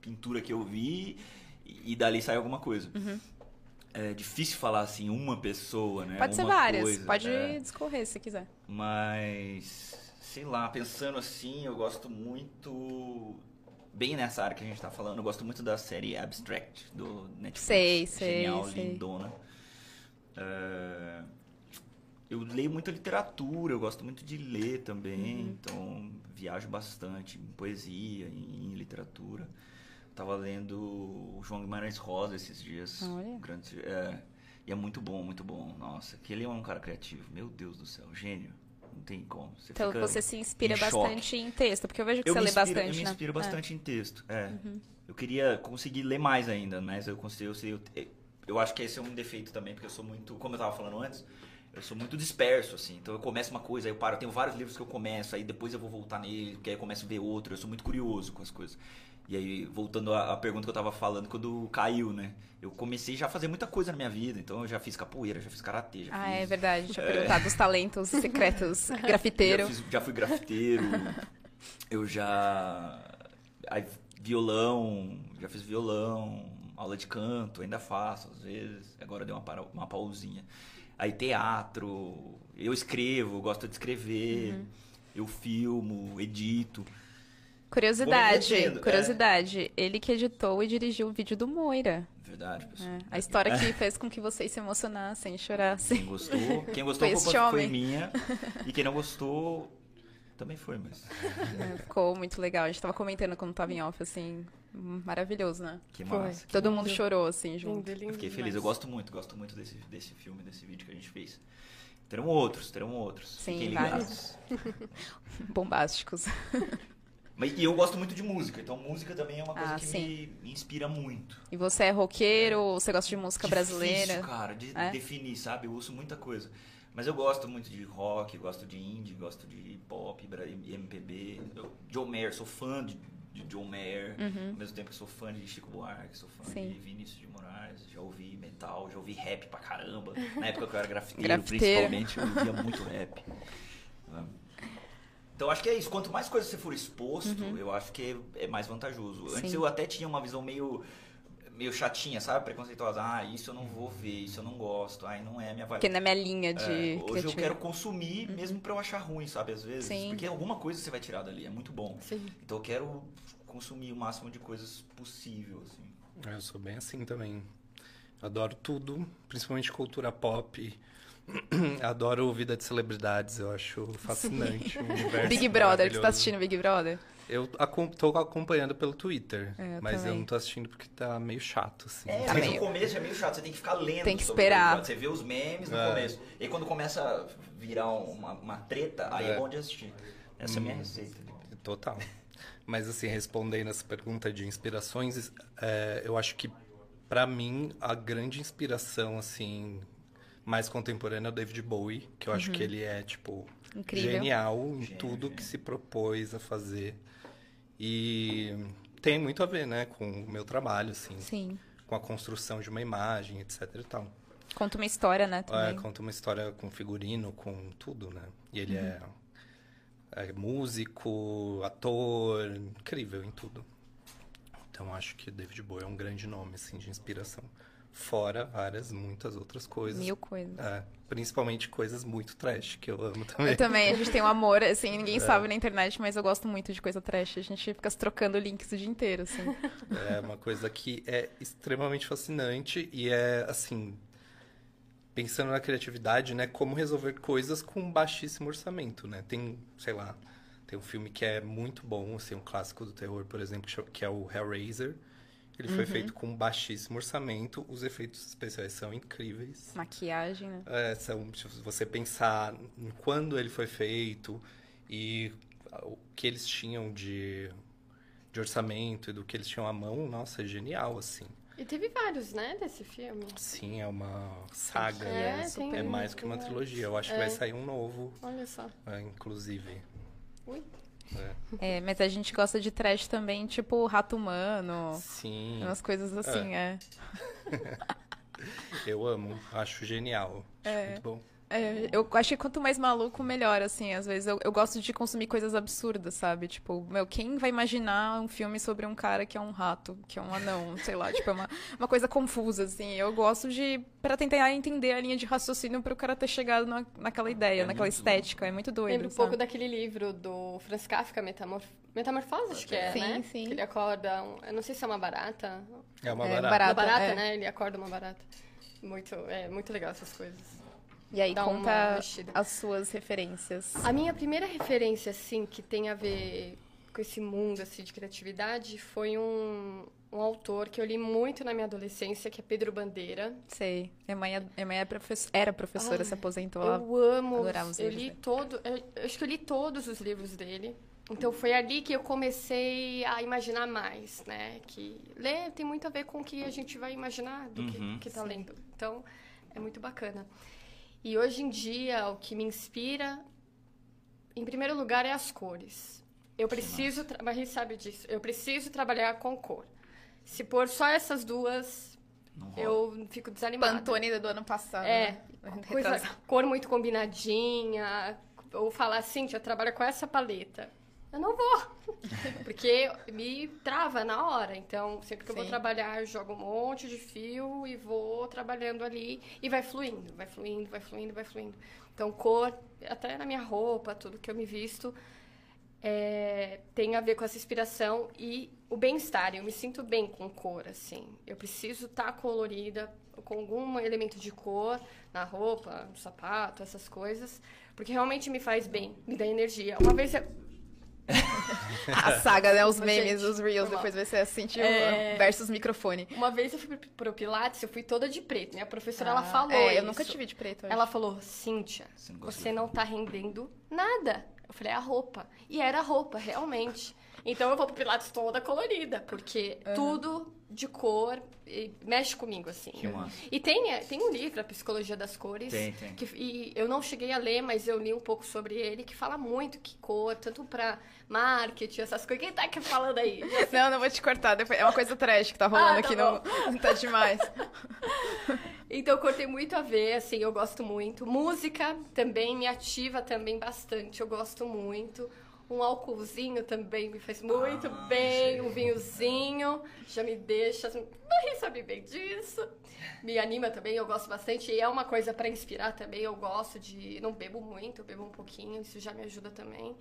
pintura que eu vi e, e dali sai alguma coisa. É difícil falar assim uma pessoa, né? Uhum. Pode ser várias, coisa, pode é. discorrer se quiser. Mas, sei lá, pensando assim, eu gosto muito. Bem nessa área que a gente tá falando, eu gosto muito da série Abstract do Netflix. Sei, sei, Genial, sei. lindona. É, Eu leio muita literatura, eu gosto muito de ler também, Uhum. então viajo bastante em poesia, em literatura. Tava lendo o João Guimarães Rosa esses dias. Olha. grande- é, e é muito bom, muito bom. Nossa, que ele é um cara criativo. Meu Deus do céu, gênio. Não tem como. Você Então você se inspira em choque. bastante em texto, porque eu vejo que eu você lê inspiro, bastante, Eu me né? inspiro É. Uhum. bastante em texto, é. Eu queria conseguir ler mais ainda, mas eu consigo, eu, eu, eu acho que esse é um defeito também, porque eu sou muito, como eu tava falando antes, eu sou muito disperso, assim. Então eu começo uma coisa, aí eu paro, eu tenho vários livros que eu começo, aí depois eu vou voltar nele, porque aí eu começo a ver outro, eu sou muito curioso com as coisas. E aí, voltando à, à pergunta que eu tava falando quando caiu, né? Eu comecei já a fazer muita coisa na minha vida, então eu já fiz capoeira, já fiz karatê, já Ah, fiz é verdade. Deixa eu perguntar dos talentos secretos. Grafiteiro. já, fiz- já fui grafiteiro. eu já. Aí, violão, já fiz violão, aula de canto, ainda faço às vezes. Agora deu uma, para- uma pausinha. Aí teatro, eu escrevo, gosto de escrever, Uhum. eu filmo, edito. Curiosidade, é. curiosidade. Ele que editou e dirigiu o vídeo do Moira. Verdade, pessoal. É, a história que fez com que vocês se emocionassem, Quem chorassem. gostou, quem gostou Foi culpa foi homem. minha. E quem não gostou também foi, mas. É, Ficou muito legal. A gente tava comentando quando tava em off, assim, maravilhoso, né? Que Foi. massa. que Todo mundo lindo. chorou, assim, junto. Lindo, lindo Eu fiquei feliz, demais. eu gosto muito, gosto muito desse, desse filme, desse vídeo que a gente fez. Terão outros, terão outros. Sim, Fiquem vários. ligados. Bombásticos. Mas, e eu gosto muito de música, então música também é uma coisa Ah, que me, me inspira muito. E você é roqueiro? Você gosta de música brasileira? Difícil, cara, de É? definir, sabe? Eu ouço muita coisa. Mas eu gosto muito de rock, gosto de indie, gosto de pop, MPB. Eu, John Mayer, sou fã de, de John Mayer. Ao mesmo tempo que sou fã de Chico Buarque, sou fã Uhum. Sim. de Vinícius de Moraes. Já ouvi metal, já ouvi rap pra caramba. Na época que eu era grafiteiro, Grafiteiro. principalmente, eu ouvia muito rap. Então acho que é isso. Quanto mais coisas você for exposto, eu acho que é, mais vantajoso. Antes Uhum. Sim. eu até tinha uma visão meio meio chatinha, sabe? Preconceituosa. Ah, isso eu não vou ver, isso eu não gosto. Ai, não é a minha vibe. Porque não é minha linha de É, hoje eu quero consumir, mesmo pra eu achar ruim, sabe? Às vezes. Sim. Porque alguma coisa você vai tirar dali, é muito bom. Sim. Então eu quero consumir o máximo de coisas possível, assim. É, Eu sou bem assim também. Adoro tudo, principalmente cultura pop. Adoro vida de celebridades, eu acho fascinante. o universo Big Brother, você tá assistindo Big Brother? Eu tô acompanhando pelo Twitter, É, eu mas também. eu não tô assistindo porque tá meio chato, assim. É, Tá mas meio- no começo é meio chato, você tem que ficar lendo. Tem que sobre esperar. Você vê os memes no É. começo. E quando começa a virar uma, uma treta, aí é. É. bom de assistir. Essa é a minha Hum. receita. Total. Mas assim, respondendo essa pergunta de inspirações, é, eu acho que pra mim a grande inspiração assim mais contemporânea é o David Bowie, que eu acho que ele é tipo Incrível. genial em Gênio, tudo que se propôs a fazer. E tem muito a ver, né, com o meu trabalho assim, Sim. com a construção de uma imagem, etc e tal. Conta uma história, né, É, também. conta uma história com figurino, com tudo, né? E ele é, é músico, ator, incrível em tudo. Então acho que David Bowie é um grande nome, assim, de inspiração. Fora várias, muitas outras coisas. Mil coisas. É, principalmente coisas muito trash, que eu amo também. Eu também, a gente tem um amor, assim, ninguém sabe na internet, mas eu gosto muito de coisa trash. A gente fica se trocando links o dia inteiro, assim. É uma coisa que é extremamente fascinante e é, assim, pensando na criatividade, né? Como resolver coisas com baixíssimo orçamento, né? Tem, sei lá, tem um filme que é muito bom, assim, um clássico do terror, por exemplo, que é o Hellraiser. Ele foi feito com baixíssimo orçamento, os efeitos especiais são incríveis. Maquiagem, né? É, são, se você pensar em quando ele foi feito e o que eles tinham de, de orçamento e do que eles tinham à mão, nossa, é genial, assim. E teve vários, né, desse filme. Sim, é uma saga, É, né? tem É mais que uma trilogia. Eu acho que É. vai sair um novo, Olha só. é, inclusive. Ui. É. É, mas a gente gosta de trash também, tipo Rato Humano, Sim, umas coisas assim, é. eu amo, acho genial. Acho É. muito bom. É, eu acho que quanto mais maluco, melhor, assim. Às vezes eu, eu gosto de consumir coisas absurdas, sabe? Tipo, meu, quem vai imaginar um filme sobre um cara que é um rato, que é um anão, sei lá, tipo, é uma, uma coisa confusa, assim. Eu gosto de. pra tentar entender a linha de raciocínio pro cara ter chegado na, naquela ideia, É naquela estética. É muito doido. Lembra um pouco daquele livro do Franz Kafka, Metamorf... Metamorfose, acho que é, Sim, né? sim. Que ele acorda, um... eu não sei se é uma barata. É uma É, barata. barata. uma barata, é. né? Ele acorda uma barata. Muito, é muito legal essas coisas. E aí, Dá conta as suas referências. A minha primeira referência, assim, que tem a ver com esse mundo, assim, de criatividade, foi um, um autor que eu li muito na minha adolescência, que é Pedro Bandeira. Sei. Minha mãe, é- minha mãe é profess- era professora, Ai, se aposentou. Eu amo. adorava os Eu livros li dele. todo. Eu, eu acho que eu li todos os livros dele. Então foi ali que eu comecei a imaginar mais, né? Que ler tem muito a ver com o que a gente vai imaginar do Uhum. que, que tá lendo. Então é muito bacana. E hoje em dia o que me inspira, em primeiro lugar, é as cores. Eu preciso, mas a gente sabe disso. Eu preciso trabalhar com cor. Se pôr só essas duas, eu fico desanimada. Pantone do ano passado. É, né? coisa, cor muito combinadinha. Ou falar assim, eu trabalho com essa paleta. Eu não vou. Porque me trava na hora. Então, sempre que eu vou Sim. trabalhar, eu jogo um monte de fio e vou trabalhando ali. E vai fluindo, vai fluindo, vai fluindo, vai fluindo. Então, cor, até na minha roupa, tudo que eu me visto, é, tem a ver com essa inspiração e o bem-estar. Eu me sinto bem com cor, assim. Eu preciso estar colorida, com algum elemento de cor na roupa, no sapato, essas coisas, porque realmente me faz bem, me dá energia. Uma vez eu, A saga, né? Os Gente, memes, os reels, normal. depois vai ser assim, tipo, É. versus microfone. uma vez eu fui pro- Pilates, eu fui toda de preto, né? A professora, ela Ah, falou É, eu isso. nunca tive de preto. Ela falou, Cíntia, Você não você tá rendendo nada. Eu falei, é a roupa. E era a roupa, realmente. Então eu vou pro Pilates toda colorida, porque tudo de cor e mexe comigo, assim. Que massa. E tem, é, tem um livro, A Psicologia das Cores. Tem, tem. que- e eu não cheguei a ler, mas eu li um pouco sobre ele, que fala muito que cor, tanto pra marketing, essas coisas. Quem tá aqui falando aí? Não, não vou te cortar. depois- É uma coisa trash que tá rolando Ah, tá aqui no. Tá demais. Então, cor tem muito a ver, assim, eu gosto muito. Música também me ativa também bastante, eu gosto muito. Um álcoolzinho também me faz muito Ah, bem, sei. um vinhozinho já me deixa. Marie sabe bem disso. Me anima também, eu gosto bastante. E é uma coisa pra inspirar também. Eu gosto de. Não bebo muito, eu bebo um pouquinho, isso já me ajuda também.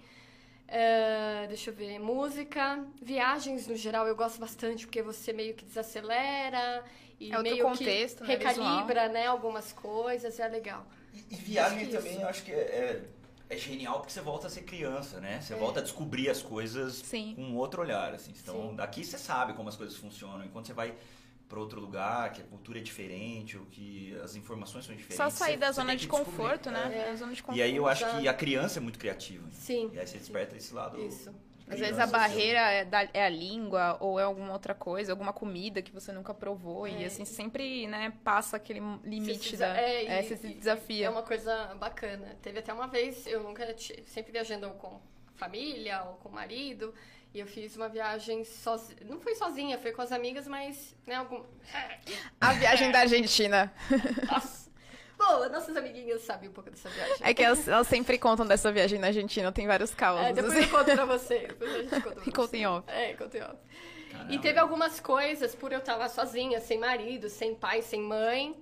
É, deixa eu ver, música, viagens no geral eu gosto bastante porque você meio que desacelera e É meio contexto, que né, recalibra, né, algumas coisas, é legal. E, e viagem Isso. também, eu acho que é, é, é genial porque você volta a ser criança, né? Você É. volta a descobrir as coisas Sim. com outro olhar, assim. Então, Sim. daqui você sabe como as coisas funcionam. Enquanto você vai para outro lugar, que a cultura é diferente, ou que as informações são diferentes. Só sair você- da você zona de conforto, né? É. A zona de conforto. E aí eu acho que a criança é muito criativa. Sim. E aí você desperta esse lado. Isso. Às vezes a barreira é, da- é a língua ou é alguma outra coisa, alguma comida que você nunca provou. E É. assim, sempre, né, passa aquele limite Você da. é, É, e- você se e- desafia. É uma coisa bacana. Teve até uma vez, eu nunca tinha, sempre viajando com família ou com marido, e eu fiz uma viagem sozinha. Não foi sozinha, foi com as amigas, mas, né, algum. A viagem da Argentina. Nossa! Bom, nossas amiguinhas sabem um pouco dessa viagem. É que elas, elas sempre contam dessa viagem na Argentina, tem vários causos. É, depois assim. eu conto pra você. Depois a gente conta pra E conta em off. É, conta em off. Caramba. E teve algumas coisas, por eu estar lá sozinha, sem marido, sem pai, sem mãe,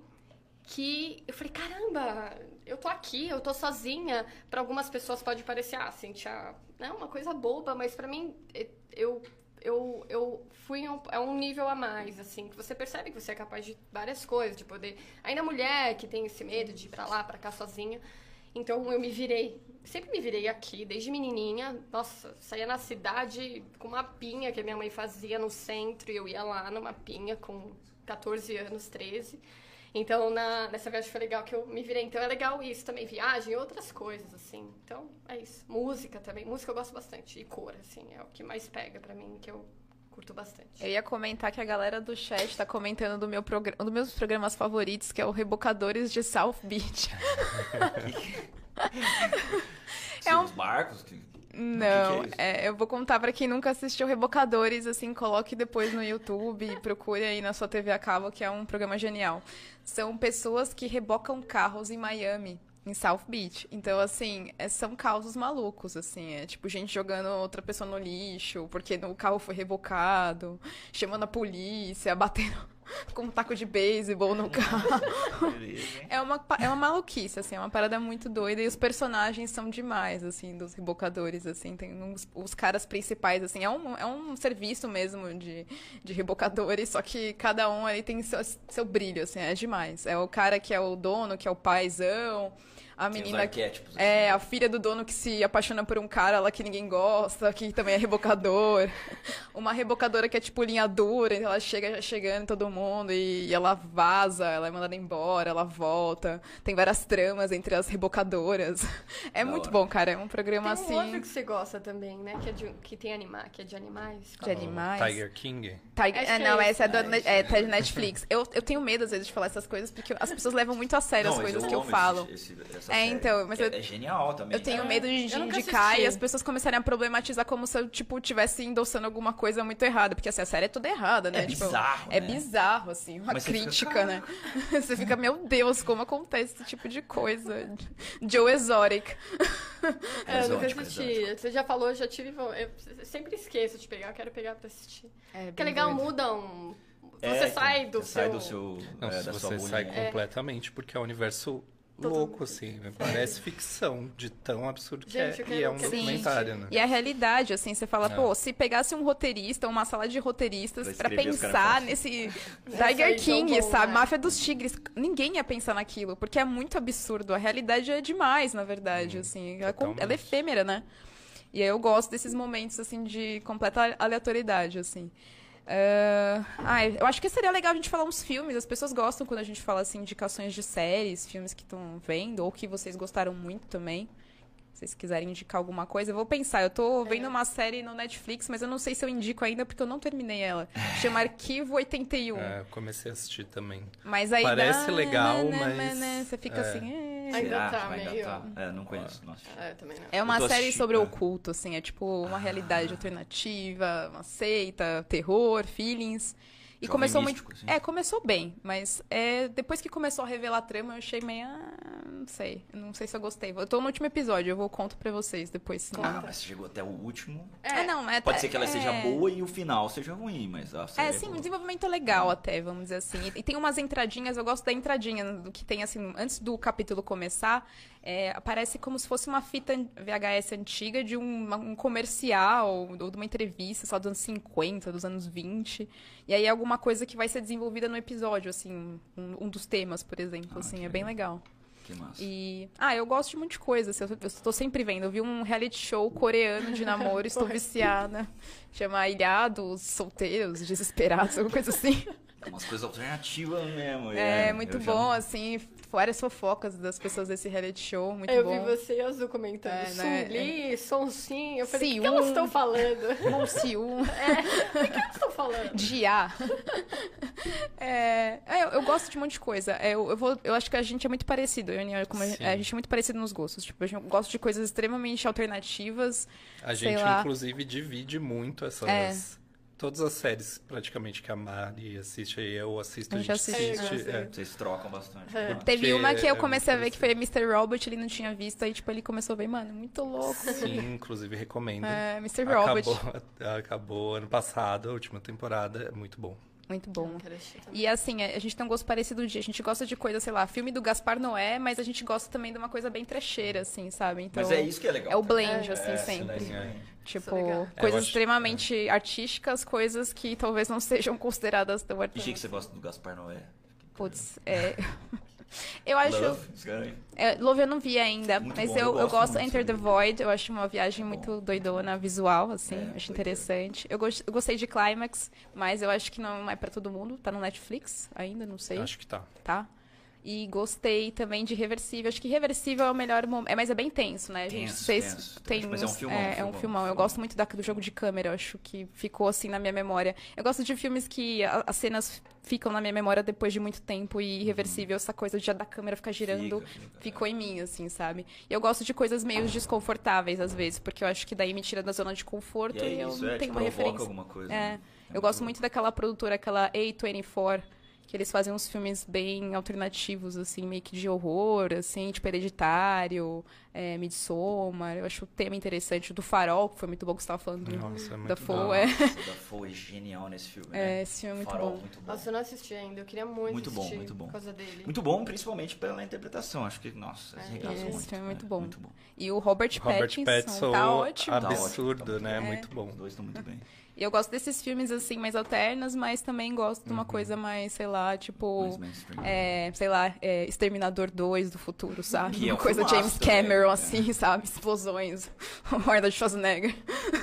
que eu falei, caramba, eu tô aqui, eu tô sozinha. Pra algumas pessoas pode parecer, ah, Cintia, é uma coisa boba, mas pra mim, eh, eu, eu, eu fui um, a um nível a mais, assim, que você percebe que você é capaz de várias coisas, de poder... Ainda mulher que tem esse medo de ir pra lá, pra cá sozinha. Então eu me virei. Sempre me virei aqui, desde menininha. Nossa, saía na cidade com uma pinha que a minha mãe fazia no centro e eu ia lá numa pinha com 14 anos, 13. Então na, nessa viagem foi legal que eu me virei. Então é legal isso também, viagem e outras coisas, assim. Então é isso. Música também. Música eu gosto bastante. E cor, assim, é o que mais pega pra mim, que eu curto bastante. Eu ia comentar que a galera do chat tá comentando do meu programa, um dos meus programas favoritos, que é o Rebocadores de South Beach. Sim, é um- Os barcos. Que... Não, que que é, eu vou contar pra quem nunca assistiu Rebocadores, assim, coloque depois no YouTube, procure aí na sua TV a cabo, que é um programa genial. São pessoas que rebocam carros em Miami, em South Beach. Então, assim, é- são causos malucos, assim, é tipo gente jogando outra pessoa no lixo, porque o carro foi rebocado, chamando a polícia, batendo com um taco de beisebol no carro. Beleza, hein? É uma, é uma maluquice, assim, é uma parada muito doida. E os personagens são demais, assim, dos rebocadores, assim. Tem uns, os caras principais, assim. É um, é um serviço mesmo de, de rebocadores, só que cada um ali tem seu, seu brilho, assim, é demais. É o cara que é o dono, que é o paizão. A Tem os menina que... arquétipos. É, assim, a filha do dono que se apaixona por um cara lá que ninguém gosta, que também é rebocador. Uma rebocadora que é tipo linha dura, então ela chega já chegando em todo mundo e, e ela vaza, ela é mandada embora, ela volta. Tem várias tramas entre as rebocadoras. É Da muito hora. bom, cara. É um programa Tem um assim. outro que você gosta também, né? Que, é de, que tem anima, que é de animais. De animais. Tiger King. Tiger... É, não, é essa é, do, é, é. de Netflix. Eu, eu tenho medo, às vezes, de falar essas coisas, porque as pessoas levam muito a sério Não, as coisas que eu falo. esse- esse- essa É, série. então, mas é, eu- é genial também. Eu tenho né? medo de, indicar assisti. e as pessoas começarem a problematizar como se eu, tipo, tivesse endossando alguma coisa muito errada. Porque, assim, a série é toda errada, né? É Tipo, bizarro, É né? bizarro, assim, uma Mas você fica, crítica, né? você fica, meu Deus, como acontece esse tipo de coisa? Joe Exotic. É, eu nunca Exótico, assisti. Você já falou, eu já tive. Eu sempre esqueço de pegar, eu quero pegar pra assistir. É, Que é legal, mudam. É, Você então, sai do você seu. sai do seu. Não, é, você sai bolinha. completamente, porque é um universo Todo louco, mundo. assim. né? Parece ficção, de tão absurdo que Gente, é. quero- e é um quero documentário, assistir. né? E a realidade, assim, você fala, É. pô, se pegasse um roteirista, uma sala de roteiristas caras pensar nesse aí Tiger King, bom, sabe? né? Máfia dos Tigres, ninguém ia pensar naquilo, porque é muito absurdo. A realidade é demais, na verdade, assim. Ela, con- ela é efêmera, né? E aí eu gosto desses momentos, assim, de completa aleatoriedade, assim. Ah, eu acho que seria legal a gente falar uns filmes. As pessoas gostam quando a gente fala assim, indicações de séries, filmes que estão vendo, ou que vocês gostaram muito também. Se vocês quiserem indicar alguma coisa, eu vou pensar. Eu tô vendo uma série no Netflix, mas eu não sei se eu indico ainda porque eu não terminei ela. Chama Arquivo 81. É, eu comecei a assistir também. Mas aí Parece dá- legal, né, né, mas- né, Você fica é. assim. é. Ainda tá Ainda meio- tá? É, não conheço. Nossa. Ah, eu também não. É uma série assistindo, sobre o é. oculto, assim. É tipo uma realidade alternativa, uma seita, terror, feelings. E Jovem começou místico, muito. assim. É, começou bem, mas é, depois que começou a revelar a trama, eu achei meio. Ah, não sei. Não sei se eu gostei. Eu tô no último episódio, eu vou conto pra vocês depois. Ah, mas chegou até o último. É, não, é Pode ser que ela é... seja boa e o final seja ruim, mas a série É, sim, o desenvolvimento é legal até, vamos dizer assim. E, e tem umas entradinhas, eu gosto da entradinha, do que tem assim, antes do capítulo começar, é, aparece como se fosse uma fita VHS antiga de um, um comercial, ou de uma entrevista, só dos anos 50, dos anos 20. E aí é alguma coisa que vai ser desenvolvida no episódio, assim, um, um dos temas, por exemplo, Ah, assim, é bem legal. Que massa. E. Ah, eu gosto de um monte de coisa. assim, Eu, tô sempre vendo. Eu vi um reality show coreano de namoro, estou viciada. Chama Ilhados, Solteiros, Desesperados, alguma coisa assim. Umas coisas alternativas mesmo. É, muito eu já- bom, assim. Várias fofocas das pessoas desse reality show. Muito eu bom. vi você e a Azul comentando. É, né? Suli, Sonsin. Eu falei, o que, elas estão falando? Monsium, O que, que elas estão falando? Dia. É, é, eu, eu gosto de um monte de coisa. É, eu, eu, vou, eu acho que a gente é muito parecido. Eu, e a- como a, a gente é muito parecido nos gostos. Tipo, eu gosto de coisas extremamente alternativas. A gente, lá. inclusive, divide muito essas. É. Todas as séries, praticamente, que a Mari assiste e eu assisto, a gente assisti. É, assiste. é. Vocês trocam bastante. É. Teve uma que eu é comecei a ver que foi Mr. Robot, ele não tinha visto, aí tipo, ele começou a ver, mano, muito louco. Sim, inclusive recomendo. É, Mr. Robot. Acabou, acabou ano passado, a última temporada, é muito bom. Muito bom. E assim, a gente tem um gosto parecido de. A gente gosta de coisa, sei lá, filme do Gaspar Noé, mas a gente gosta também de uma coisa bem trecheira, assim, sabe? Então, Mas é isso que é legal. É o blend, É, assim, é, sempre. né? Tipo, Isso é legal. É, coisas acho- extremamente artísticas, coisas que talvez não sejam consideradas tão E artísticas. que você gosta do Gaspar Noé? Putz, é. Eu acho. Love. É, Love eu não vi ainda, Muito mas bom, eu, eu eu gosto gosto muito Enter the. Void, eu acho uma viagem Muito muito doidona, visual, assim, É, acho interessante. Eu, gos- eu gostei de Climax, mas eu acho que não é pra todo mundo, tá no Netflix ainda, não sei, Acho que tá. tá? E gostei também de Reversível, acho que Reversível é o melhor momento, é, mas é bem tenso, né, gente? Tenso, Vocês tenso, têm tenso, é um uns- filmão, é, é um filmão, filmão. Eu filmão. gosto muito da- do jogo de câmera, eu acho que ficou assim na minha memória. Eu gosto de filmes que a- as cenas ficam na minha memória depois de muito tempo e Irreversível, essa coisa de da câmera ficar girando Uhum. Fica, fica. ficou em mim, assim, sabe? E eu gosto de coisas meio desconfortáveis, às vezes, porque eu acho que daí me tira da zona de conforto E e, é eu isso, não é, te tenho uma referência. coisa. É, né? eu gosto muito daquela produtora, aquela A24, que eles fazem uns filmes bem alternativos, assim, meio que de horror, assim, tipo Hereditário, é, Midsommar. Eu acho o tema interessante. Do Farol, que foi muito bom que você estava falando. do- Nossa, é muito da bom. Foe, é. Nossa, da Foe é genial nesse filme, É, né? esse filme é muito Farol, bom. muito bom. Nossa, eu não assisti ainda. Eu queria muito, Muito bom, assistir muito bom. por causa dele. Muito bom, principalmente pela interpretação. Acho que, nossa, É, esse muito. filme é muito né? bom. Muito bom. E o Robert, Robert Pattinson, Pattinson, tá ótimo. Tá absurdo, ótimo, tá né? É. Muito bom. Os dois estão muito bem. E eu gosto desses filmes, assim, mais alternos, mas também gosto de uma coisa mais, sei lá, tipo... Uhum. É, sei lá, é, Exterminador 2 do futuro, sabe? Que é Uma um coisa James também, Cameron, é. assim, sabe? Explosões. Arnold Schwarzenegger.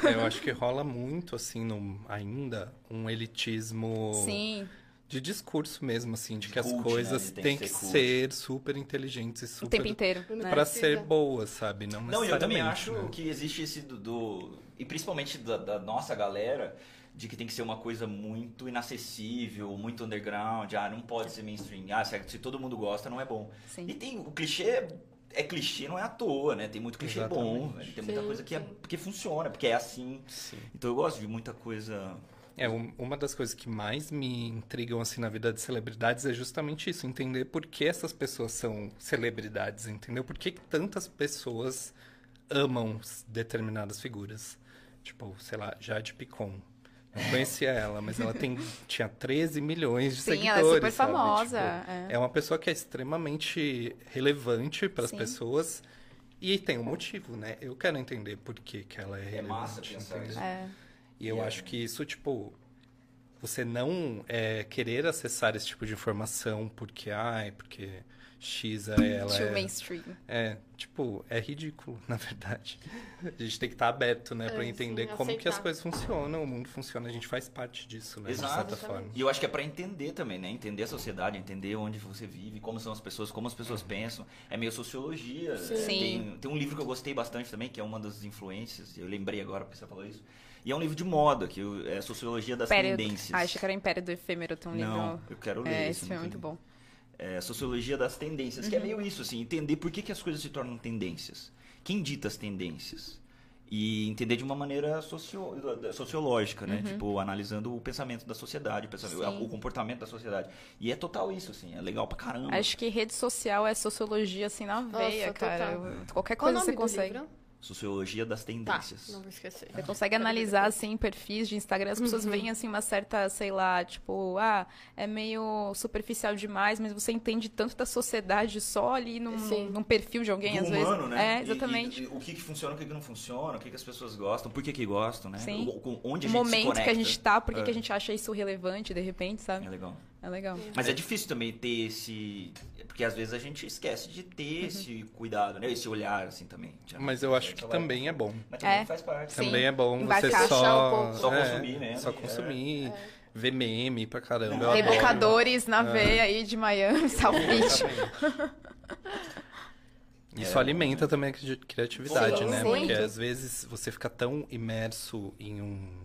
É, eu acho que rola muito, assim, no, ainda, um elitismo Sim. De discurso mesmo, assim, de que as Cult, né? coisas tem têm que que ser super inteligentes e O super... tempo inteiro. Né? Pra ser boas, sabe? Não, Não, e eu também acho né? que existe esse do, do- E principalmente da, da nossa galera, de que tem que ser uma coisa muito inacessível, muito underground. Ah, não pode ser mainstream. Ah, se, se todo mundo gosta, não é bom. Sim. E tem. O clichê é clichê, não é à toa, né? Tem muito clichê bom. Exatamente. né? Tem muita Sim, coisa que, é, que funciona, porque é assim. Sim. Então eu gosto de muita coisa. É, um- uma das coisas que mais me intrigam assim na vida de celebridades é justamente isso, entender por que essas pessoas são celebridades, entendeu? Por que, que tantas pessoas amam determinadas figuras. Tipo, sei lá, Jade Picon. Eu não conhecia ela, mas ela tem, tinha 13 milhões de Sim, seguidores. ela é super sabe? famosa. Tipo, é. é uma pessoa que é extremamente relevante para as Sim. pessoas e tem um motivo, né? Eu quero entender por que, que ela é É relevante. massa pensar entendeu? isso. É. E eu é- acho que isso, tipo, você não é, querer acessar esse tipo de informação porque, ai, porque X é ela Too é, mainstream. é, tipo, é ridículo, na verdade. A gente tem que estar aberto, né, É, pra sim, entender como que as aceitar. coisas funcionam, o mundo funciona, a gente faz parte disso, né, Exato. de certa Exatamente. forma. E eu acho que é pra entender também, né? Entender a sociedade, entender onde você vive, como são as pessoas, como as pessoas pensam. É meio sociologia. Sim. Sim. Tem, tem um livro que eu gostei bastante também, que é uma das influências. Eu lembrei agora porque você falou isso. E é um livro de moda, que é Sociologia das Império... Tendências. Ah, achei que era o Império do Efêmero, tem um Não, livro... eu quero ler É, esse. esse é muito bom. É, Sociologia das Tendências, Uhum. que é meio isso, assim, entender por que, que as coisas se tornam tendências. Quem dita as tendências? e entender de uma maneira socio, sociológica, né? Uhum. Tipo, analisando o pensamento da sociedade, o, pensamento, o, comportamento da sociedade. E é total isso, assim, é legal pra caramba. Acho que rede social é sociologia, assim, na veia, Nossa, cara. Qualquer coisa você consegue. Livro? Sociologia das tendências. Tá, não vou esquecer. Você consegue analisar, assim, perfis de Instagram, as pessoas uhum. veem, assim, uma certa, sei lá, tipo, ah, é meio superficial demais, mas você entende tanto da sociedade só ali num, num perfil de alguém, Do às humano, vezes. Né? É, exatamente. E, e, o que, que funciona, o que, que não funciona, o que, que as pessoas gostam, por que, que gostam, né? Sim. O, onde a o gente momento se que a gente tá, por que, é. que a gente acha isso relevante, de repente, sabe? É legal. É legal. Mas é difícil também ter esse. Porque às vezes a gente esquece de ter uhum. esse cuidado, né? Esse olhar, assim, também. Mas eu acho que também é bom. Mas também é. faz parte. Sim. Também é bom você só... Um só é, consumir, né? Só consumir. É. Ver meme pra caramba. Rebocadores na é. veia aí de Miami, Beach. Isso é, alimenta também a criatividade, sim, né? Sim. Porque às vezes você fica tão imerso em um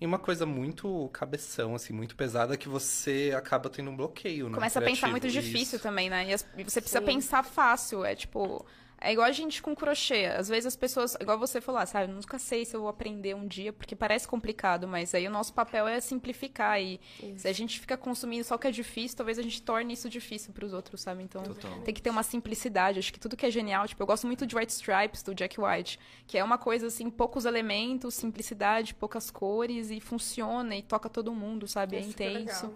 em uma coisa muito cabeção, assim, muito pesada, que você acaba tendo um bloqueio, né? Começa a pensar muito difícil Isso. também, né? E você precisa Sim. pensar fácil. É tipo, é igual a gente com crochê. Às vezes as pessoas, igual você falou, ah, sabe, eu nunca sei se eu vou aprender um dia, porque parece complicado, mas aí o nosso papel é simplificar. E isso. se a gente fica consumindo só o que é difícil, talvez a gente torne isso difícil para os outros, sabe? Então Totalmente. tem que ter uma simplicidade. Acho que tudo que é genial, tipo, eu gosto muito de White Stripes, do Jack White, que é uma coisa assim, poucos elementos, simplicidade, poucas cores, e funciona e toca todo mundo, sabe? É, é intenso.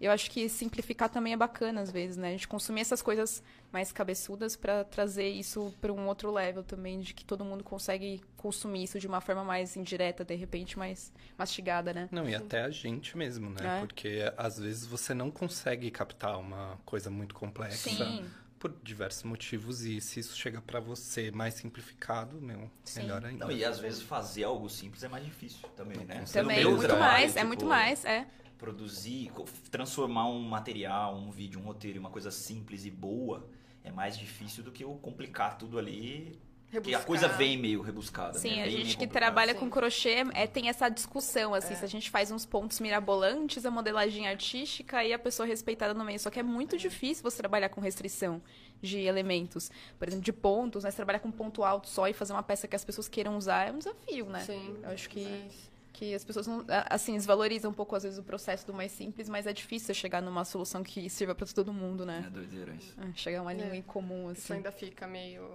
Eu acho que simplificar também é bacana às vezes, né? A gente consumir essas coisas mais cabeçudas para trazer isso para um outro level também, de que todo mundo consegue consumir isso de uma forma mais indireta, de repente, mais mastigada, né? Não, e até a gente mesmo, né? É. Porque às vezes você não consegue captar uma coisa muito complexa. Sim por diversos motivos e se isso chega para você mais simplificado, meu, Sim. melhor ainda. Não, e às vezes fazer algo simples é mais difícil também, né? Também, muito trabalho, mais, é tipo, é muito mais, é produzir, transformar um material, um vídeo, um roteiro em uma coisa simples e boa é mais difícil do que eu complicar tudo ali. Que a coisa vem meio rebuscada. Sim, né? a gente que trabalha Sim. com crochê é, tem essa discussão, assim, é. se a gente faz uns pontos mirabolantes, a modelagem artística e a pessoa respeitada no meio. Só que é muito é. difícil você trabalhar com restrição de elementos. Por exemplo, de pontos, né? Você trabalhar com ponto alto só e fazer uma peça que as pessoas queiram usar é um desafio, né? Sim. Eu acho que. É que as pessoas não, assim desvalorizam um pouco às vezes o processo do mais simples, mas é difícil chegar numa solução que sirva para todo mundo, né? É doideira isso. É, chegar a uma língua é. em comum assim. Isso ainda fica meio,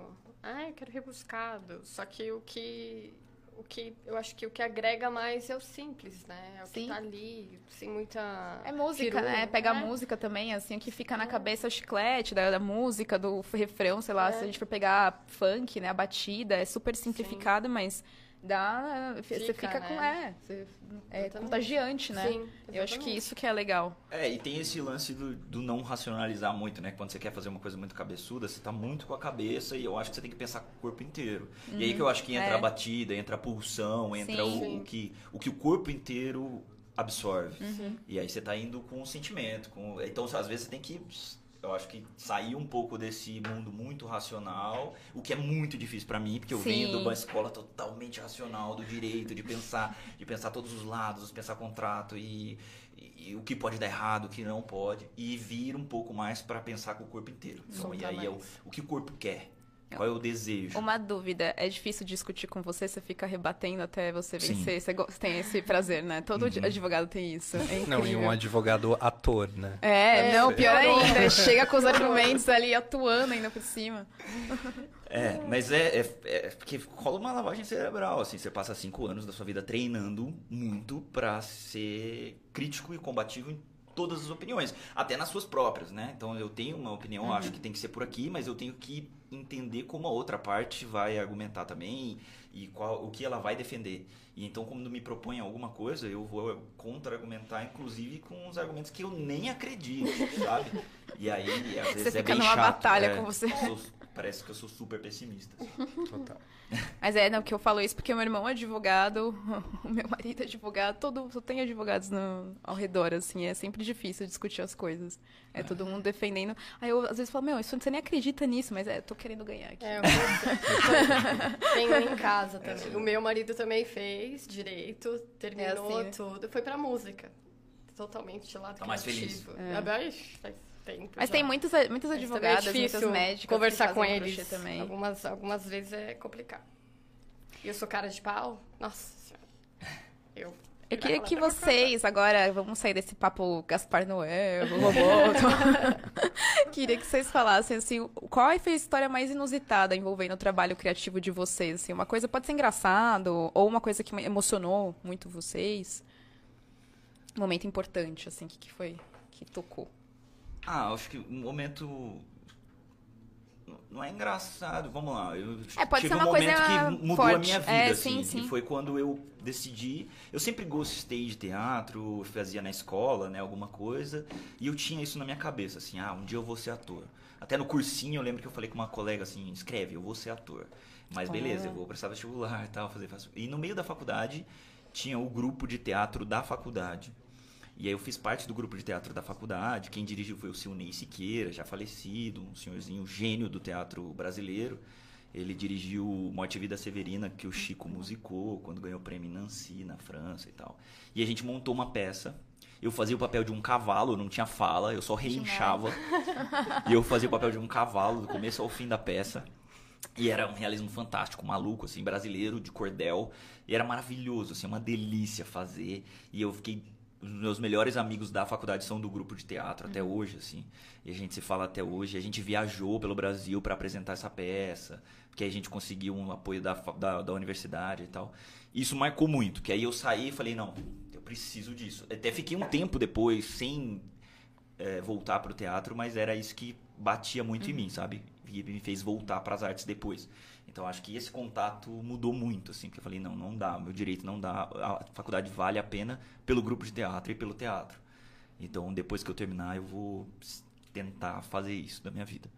ah, eu quero rebuscado. Só que o que o que eu acho que o que agrega mais é o simples, né? É o Sim. que tá ali, sem muita. É música, né? Pega é. música também, assim, o que fica na é. cabeça é o chiclete da, da, música, do refrão, sei lá, é. se a gente for pegar funk, né? A batida é super simplificada, mas dá. Fica, você fica né? com. É, você, é contagiante, né? Sim, Eu acho que isso que é legal. É, e tem esse lance do, do, não racionalizar muito, né? Quando você quer fazer uma coisa muito cabeçuda, você tá muito com a cabeça e eu acho que você tem que pensar com o corpo inteiro. Uhum. E aí que eu acho que entra é. a batida, entra a pulsão, entra o, o, que, o que o corpo inteiro absorve. Uhum. E aí você tá indo com o sentimento. Com... Então, às vezes, você tem que eu acho que sair um pouco desse mundo muito racional, o que é muito difícil para mim, porque eu Sim. venho de uma escola totalmente racional do direito, de pensar, de pensar todos os lados, pensar contrato e, e, e o que pode dar errado, o que não pode, e vir um pouco mais para pensar com o corpo inteiro. Então, e aí é o, o que o corpo quer. Qual é o desejo? Uma dúvida. É difícil discutir com você, você fica rebatendo até você vencer. Sim. Você tem esse prazer, né? Todo uhum. advogado tem isso. É não, e um advogado ator, né? É, é não, pior ainda. Chega com os argumentos ali atuando ainda por cima. É, mas é, é, é, porque rola uma lavagem cerebral, assim. Você passa cinco anos da sua vida treinando muito para ser crítico e combativo em todas as opiniões, até nas suas próprias, né? Então eu tenho uma opinião, uhum. acho que tem que ser por aqui, mas eu tenho que entender como a outra parte vai argumentar também e qual, o que ela vai defender. E então, quando me propõe alguma coisa, eu vou contra-argumentar, inclusive com os argumentos que eu nem acredito, sabe? E aí, às vezes, você é fica bem numa chato. batalha é, com você. Sou, parece que eu sou super pessimista. Assim. Total. Mas é, não, que eu falo isso porque meu irmão é advogado, o meu marido é advogado, todo, só tem advogados no, ao redor, assim, é sempre difícil discutir as coisas. É, todo mundo defendendo. Aí eu às vezes falo, meu, isso, você nem acredita nisso, mas é, tô querendo ganhar aqui. É, eu tenho em casa também. É, o meu marido também fez direito, terminou é assim, né? tudo, foi pra música. Totalmente lá Tá mais feliz. É. faz tempo. Mas já. tem muitos, muitas advogadas, é muitas médicas. Conversar com eles também. Algumas, algumas vezes é complicado. E eu sou cara de pau. Nossa senhora. Eu. Eu queria que vocês, agora, vamos sair desse papo Gaspar Noé, Roboto. queria que vocês falassem, assim, qual foi a história mais inusitada envolvendo o trabalho criativo de vocês? Assim, uma coisa pode ser engraçado, ou uma coisa que emocionou muito vocês. Um momento importante, assim, que, que foi que tocou? Ah, acho que um momento não é engraçado, vamos lá. Eu é, pode ser uma um momento coisa que mudou forte. a minha vida, é, assim, sim, sim. foi quando eu decidi. Eu sempre gostei de teatro, fazia na escola, né, alguma coisa, e eu tinha isso na minha cabeça, assim, ah, um dia eu vou ser ator. Até no cursinho eu lembro que eu falei com uma colega assim, escreve, eu vou ser ator. Mas beleza, Ah. eu vou prestar vestibular e tal, fazer. faço- E no meio da faculdade tinha o grupo de teatro da faculdade. E aí eu fiz parte do grupo de teatro da faculdade. Quem dirigiu foi o Silnei Siqueira, já falecido, um senhorzinho gênio do teatro brasileiro. Ele dirigiu Morte e Vida Severina, que o Chico musicou, quando ganhou o prêmio Nancy na França e tal. E a gente montou uma peça. Eu fazia o papel de um cavalo, não tinha fala, eu só reinchava. e eu fazia o papel de um cavalo do começo ao fim da peça. E era um realismo fantástico, maluco, assim, brasileiro, de cordel. E era maravilhoso, assim, uma delícia fazer. E eu fiquei. Os meus melhores amigos da faculdade são do grupo de teatro até hoje, assim. E a gente se fala até hoje. A gente viajou pelo Brasil para apresentar essa peça. Porque a gente conseguiu um apoio da, da, da universidade e tal. Isso marcou muito. Que aí eu saí e falei, não, eu preciso disso. Até fiquei um tempo depois sem é, voltar pro teatro, mas era isso que batia muito em mim, sabe? E me fez voltar para as artes depois. Então acho que esse contato mudou muito, assim, porque eu falei, não, não dá, meu direito não dá, a faculdade vale a pena pelo grupo de teatro e pelo teatro. Então depois que eu terminar, eu vou tentar fazer isso da minha vida.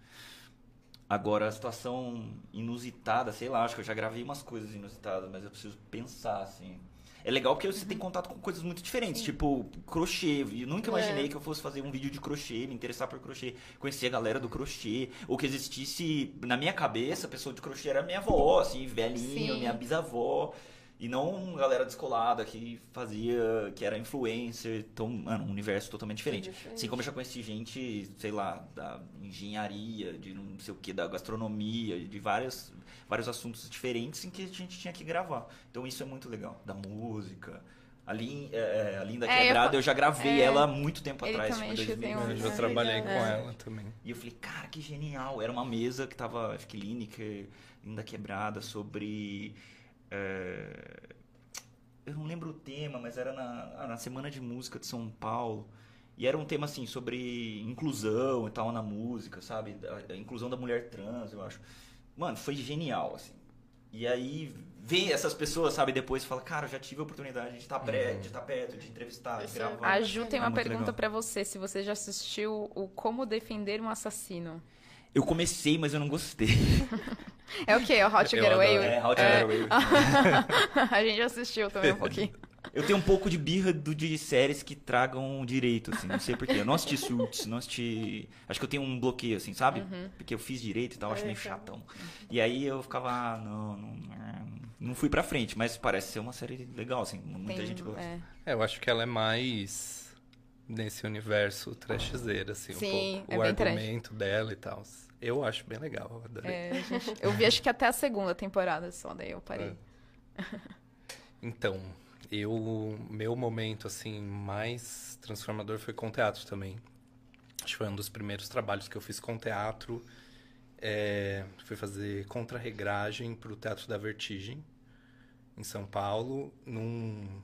Agora, a situação inusitada, sei lá, acho que eu já gravei umas coisas inusitadas, mas eu preciso pensar, assim. É legal porque você tem contato com coisas muito diferentes, tipo crochê. Eu nunca imaginei É. que eu fosse fazer um vídeo de crochê, me interessar por crochê, conhecer a galera do crochê, ou que existisse na minha cabeça, a pessoa de crochê era minha avó, assim, velhinha, Sim. minha bisavó. E não galera descolada que fazia, que era influencer, então, mano, um universo totalmente diferente. diferente. Assim como eu já conheci gente, sei lá, da engenharia, de não sei o que, da gastronomia, de várias, vários assuntos diferentes em que a gente tinha que gravar. Então isso é muito legal. Da música. A, Lin, é, é, a Linda É, eu Quebrada, fa- eu já gravei é, ela há muito tempo ele atrás, também tipo, em acho que tem um- 2000. Eu já trabalhei com É. ela também. E eu falei, cara, que genial. Era uma mesa que tava, acho que Lineker, Linda Quebrada, sobre. é, Eu não lembro o tema, mas era na, na Semana de Música de São Paulo. E era um tema, assim, sobre inclusão e tal na música, sabe? A, a inclusão da mulher trans, eu acho. Mano, foi genial, assim. E aí, ver essas pessoas, sabe, depois fala, cara, eu já tive a oportunidade de estar, pré, de estar perto, de entrevistar, de é- gravar. A Ju tem É uma pergunta pra você, se você já assistiu o Como Defender um Assassino. Eu comecei, mas eu não gostei. É o quê? O Hot Eu Getaway? É, How to É. A gente assistiu também um pouquinho. Eu tenho um pouco de birra do, de séries que tragam direito, assim, não sei porquê. Eu não assisti Suits, não assisti... Acho que eu tenho um bloqueio, assim, sabe? Porque eu fiz direito e tal, acho É, meio então. chatão. E aí eu ficava, ah, não, não, não fui pra frente, mas parece ser uma série legal, assim, muita Tem- gente gosta. é. É, eu acho que ela é mais nesse universo trashzeiro, assim, Sim, um pouco. é o bem trash. argumento dela e tal. Eu acho bem legal, adorei. É, gente, eu vi acho que até a segunda temporada só, daí eu parei. É. Então, eu meu momento assim mais transformador foi com teatro também. Acho que foi um dos primeiros trabalhos que eu fiz com teatro. É, fui fazer contra-regragem para o Teatro da Vertigem, em São Paulo, num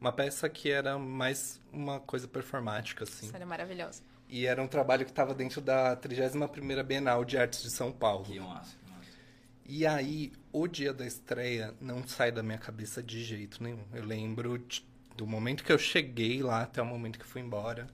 uma peça que era mais uma coisa performática, assim. Série maravilhosa. E era um trabalho que estava dentro da 31ª Bienal de Artes de São Paulo. Que massa. E aí, o dia da estreia não sai da minha cabeça de jeito nenhum. Eu lembro de- do momento que eu cheguei lá até o momento que fui embora.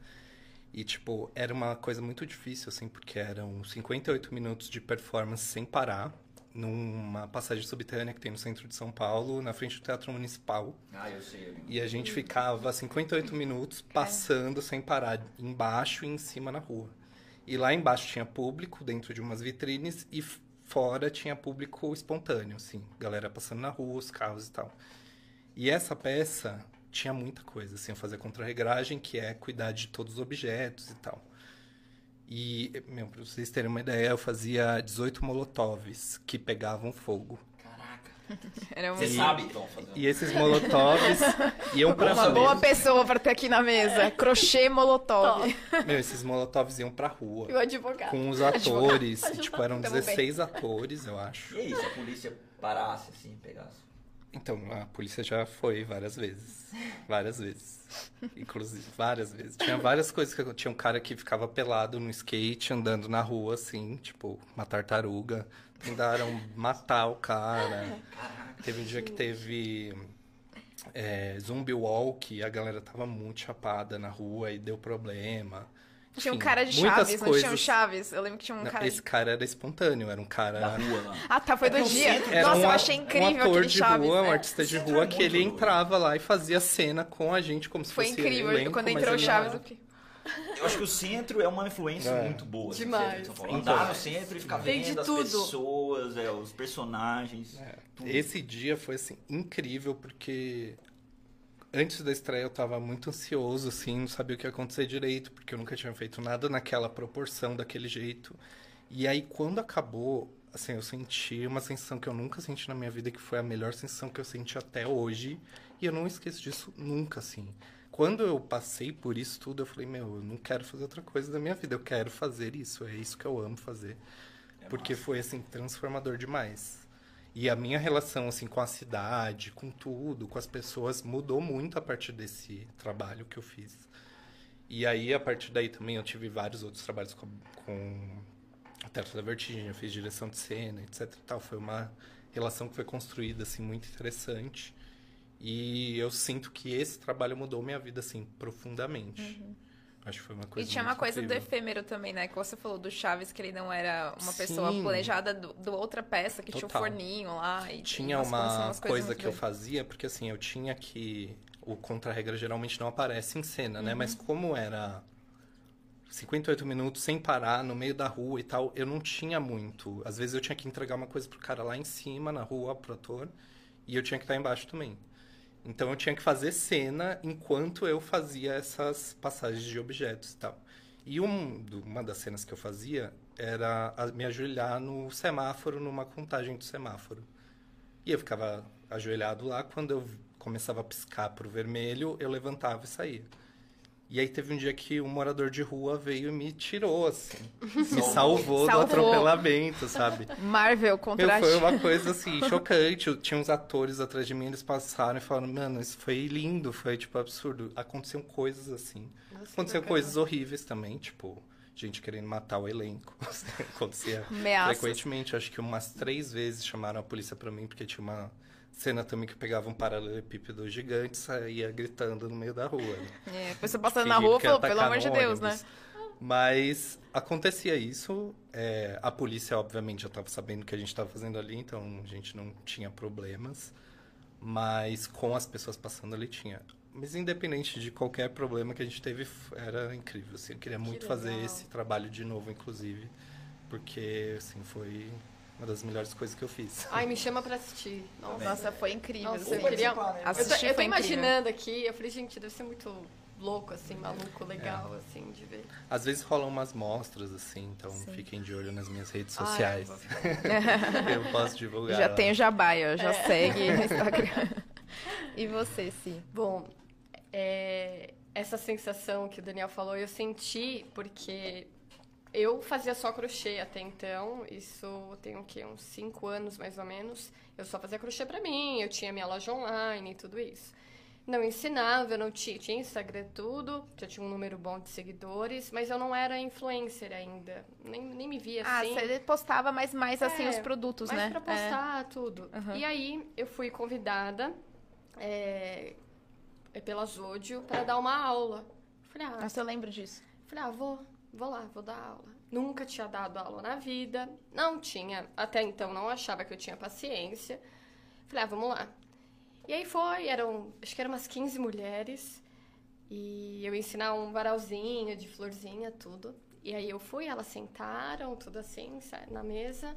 E, tipo, era uma coisa muito difícil, assim, porque eram 58 minutos de performance sem parar, numa passagem subterrânea que tem no centro de São Paulo, na frente do Teatro Municipal. Ah, eu sei. eu. E a gente ficava 58 minutos passando sem parar, embaixo e em cima na rua. E lá embaixo tinha público dentro de umas vitrines e fora tinha público espontâneo, assim, galera passando na rua, os carros e tal. E essa peça tinha muita coisa, assim, eu fazia contra-regragem, que é cuidar de todos os objetos e tal. E, meu, pra vocês terem uma ideia, eu fazia 18 molotovs que pegavam fogo. Era Você uma, sabe que vão fazer. E esses molotovs iam pra uma boa pessoa pra ter aqui na mesa. Crochê molotov. Meu, esses molotovs iam pra rua. E o advogado. Com os atores. Advogado. e, tipo, eram Tamo bem. 16 atores, eu acho. E aí, se a polícia parasse assim, pegasse? Então, a polícia já foi várias vezes. Várias vezes. Inclusive, várias vezes. Tinha várias coisas que eu- tinha um cara que ficava pelado no skate, andando na rua, assim, tipo, uma tartaruga. Tentaram matar o cara. Teve um dia que teve é, zumbi walk e a galera tava muito chapada na rua e deu problema. Tinha um cara de Chaves, não tinha um coisas. Chaves? Eu lembro que tinha um Não, cara Esse de... cara era espontâneo, era um cara. Na rua lá. Ah, tá, foi do dia. centro. Era Nossa, um, eu achei incrível um ator de Chaves. rua, um né? artista de rua, é que ele entrava lá e fazia cena com a gente como se Foi fosse incrível. elenco, Quando entrou o Chaves, eu fiquei... Eu acho que o centro é uma influência É. muito boa. assim, Demais. de. Então, Andar no centro e ficar de vendo as tudo. pessoas, é, os personagens. tudo. Esse dia foi assim incrível porque antes da estreia eu tava muito ansioso assim, não sabia o que ia acontecer direito, porque eu nunca tinha feito nada naquela proporção, daquele jeito. E aí quando acabou, assim, eu senti uma sensação que eu nunca senti na minha vida, que foi a melhor sensação que eu senti até hoje, e eu não esqueço disso nunca assim. Quando eu passei por isso tudo, eu falei, meu, eu não quero fazer outra coisa da minha vida, eu quero fazer isso, é isso que eu amo fazer. É porque massa. foi assim transformador demais. E a minha relação assim com a cidade, com tudo, com as pessoas mudou muito a partir desse trabalho que eu fiz. E aí a partir daí também eu tive vários outros trabalhos com, com a Teatro da Vertigem, eu fiz direção de cena, etc tal. Foi uma relação que foi construída assim muito interessante. E eu sinto que esse trabalho mudou minha vida assim profundamente. Acho que foi uma E coisa tinha uma coisa do incrível. efêmero também, né? Que você falou do Chaves, que ele não era uma pessoa Sim. planejada do, do outra peça, que tinha Total. um forninho lá. E Tinha umas- uma umas coisa que eu doidas. fazia, porque assim, eu tinha que. O contra-regra geralmente não aparece em cena, Uhum. né? Mas como era 58 minutos sem parar, no meio da rua e tal, eu não tinha muito. Às vezes eu tinha que entregar uma coisa pro cara lá em cima, na rua, pro ator, e eu tinha que estar embaixo também. Então eu tinha que fazer cena enquanto eu fazia essas passagens de objetos e tal. E um, uma das cenas que eu fazia era me ajoelhar no semáforo, numa contagem do semáforo. E eu ficava ajoelhado lá, quando eu começava a piscar pro vermelho, eu levantava e saía. E aí teve um dia que um morador de rua veio e me tirou, assim. Me salvou, do atropelamento, sabe? Marvel Meu, contra foi uma coisa assim, chocante. Tinha uns atores atrás de mim, eles passaram e falaram, mano, isso foi lindo, foi tipo absurdo. Aconteciam coisas assim. Nossa, Aconteciam coisas horríveis também, tipo, gente querendo matar o elenco. Acontecia Ameaças. frequentemente. Acho que umas três vezes chamaram a polícia pra mim, porque tinha uma cena também que pegava um paralelepípedo gigante e saía gritando no meio da rua. né? É, a pessoa passando na Fingindo rua falou, pelo amor de Deus, né? Mas acontecia isso. é, a polícia, obviamente, já estava sabendo o que a gente estava fazendo ali, então a gente não tinha problemas. Mas com as pessoas passando ali tinha. Mas independente de qualquer problema que a gente teve, era incrível. Assim, eu queria muito fazer esse trabalho de novo, inclusive. Porque, assim, foi uma das melhores coisas que eu fiz. Ai, me chama pra assistir. Nossa, Nossa, foi incrível. Nossa, eu queria... né? Eu tô, Assistir eu tô imaginando aqui, eu falei, gente, deve ser muito louco, assim, maluco, legal, assim, de ver. Às vezes rolam umas mostras, assim, então Sim. fiquem de olho nas minhas redes Ai, sociais. eu ficar- eu posso divulgar. Já lá. tem o Jabai, ó. Já É. segue no Instagram. E você, Si? Bom, é, essa sensação que o Daniel falou, eu senti porque eu fazia só crochê até então, isso tem o quê? Uns cinco anos mais ou menos. Eu só fazia crochê pra mim, eu tinha minha loja online e tudo isso. Não ensinava, eu não tinha, tinha Instagram tudo, já tinha um número bom de seguidores, mas eu não era influencer ainda, nem, nem me via Ah, assim. você postava mais, mais assim, É, os produtos, Mas né? pra postar tudo. Aham. E aí eu fui convidada é, é pela Zódio para dar uma aula. Falei, É. ah, Nossa, eu lembro disso. falei, ah, vou, vou lá, vou dar aula. Nunca tinha dado aula na vida, não tinha, até então não achava que eu tinha paciência. Falei, ah, vamos lá. E aí foi, eram, acho que eram umas 15 mulheres, e eu ensinar um varalzinho de florzinha, tudo. E aí eu fui, elas sentaram, tudo assim, na mesa.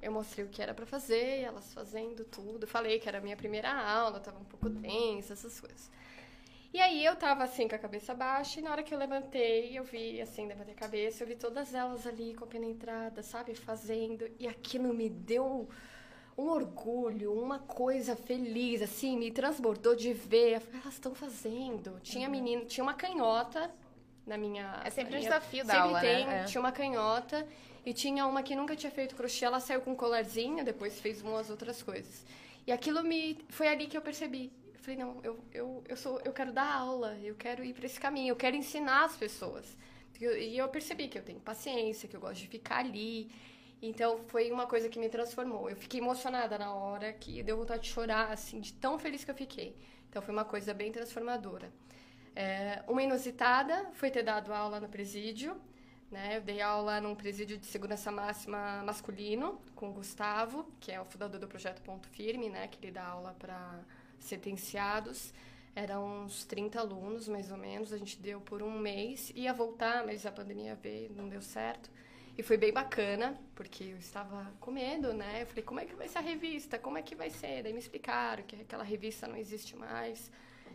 Eu mostrei o que era pra fazer, elas fazendo tudo. Falei que era a minha primeira aula, tava um pouco tensa, essas coisas. E aí eu tava assim com a cabeça baixa e na hora que eu levantei, eu vi assim, levantei a cabeça, eu vi todas elas ali compenetradas, sabe, fazendo, e aquilo me deu um orgulho, uma coisa feliz, assim, me transbordou de ver. Eu falei, elas estão fazendo. Tinha menino, tinha uma canhota na minha. É sempre na um minha- desafio da sempre aula, tem, né? Tinha uma canhota e tinha uma que nunca tinha feito crochê. Ela saiu com um colarzinho, depois fez umas outras coisas. E aquilo me. Foi ali que eu percebi. Falei, não, eu, eu, eu, sou, eu quero dar aula, eu quero ir para esse caminho, eu quero ensinar as pessoas. E eu percebi que eu tenho paciência, que eu gosto de ficar ali. Então foi uma coisa que me transformou. Eu fiquei emocionada na hora que deu vontade de chorar, assim, de tão feliz que eu fiquei. Então foi uma coisa bem transformadora. É, uma inusitada foi ter dado aula no presídio. Né? Eu dei aula num presídio de segurança máxima masculino com o Gustavo, que é o fundador do projeto Ponto Firme, né? que ele dá aula para sentenciados. Eram uns 30 alunos, mais ou menos. A gente deu por um mês. Ia voltar, mas a pandemia veio, não deu certo. E foi bem bacana, porque eu estava com medo, né? Eu falei, como é que vai ser a revista? Como é que vai ser? Daí me explicaram que aquela revista não existe mais.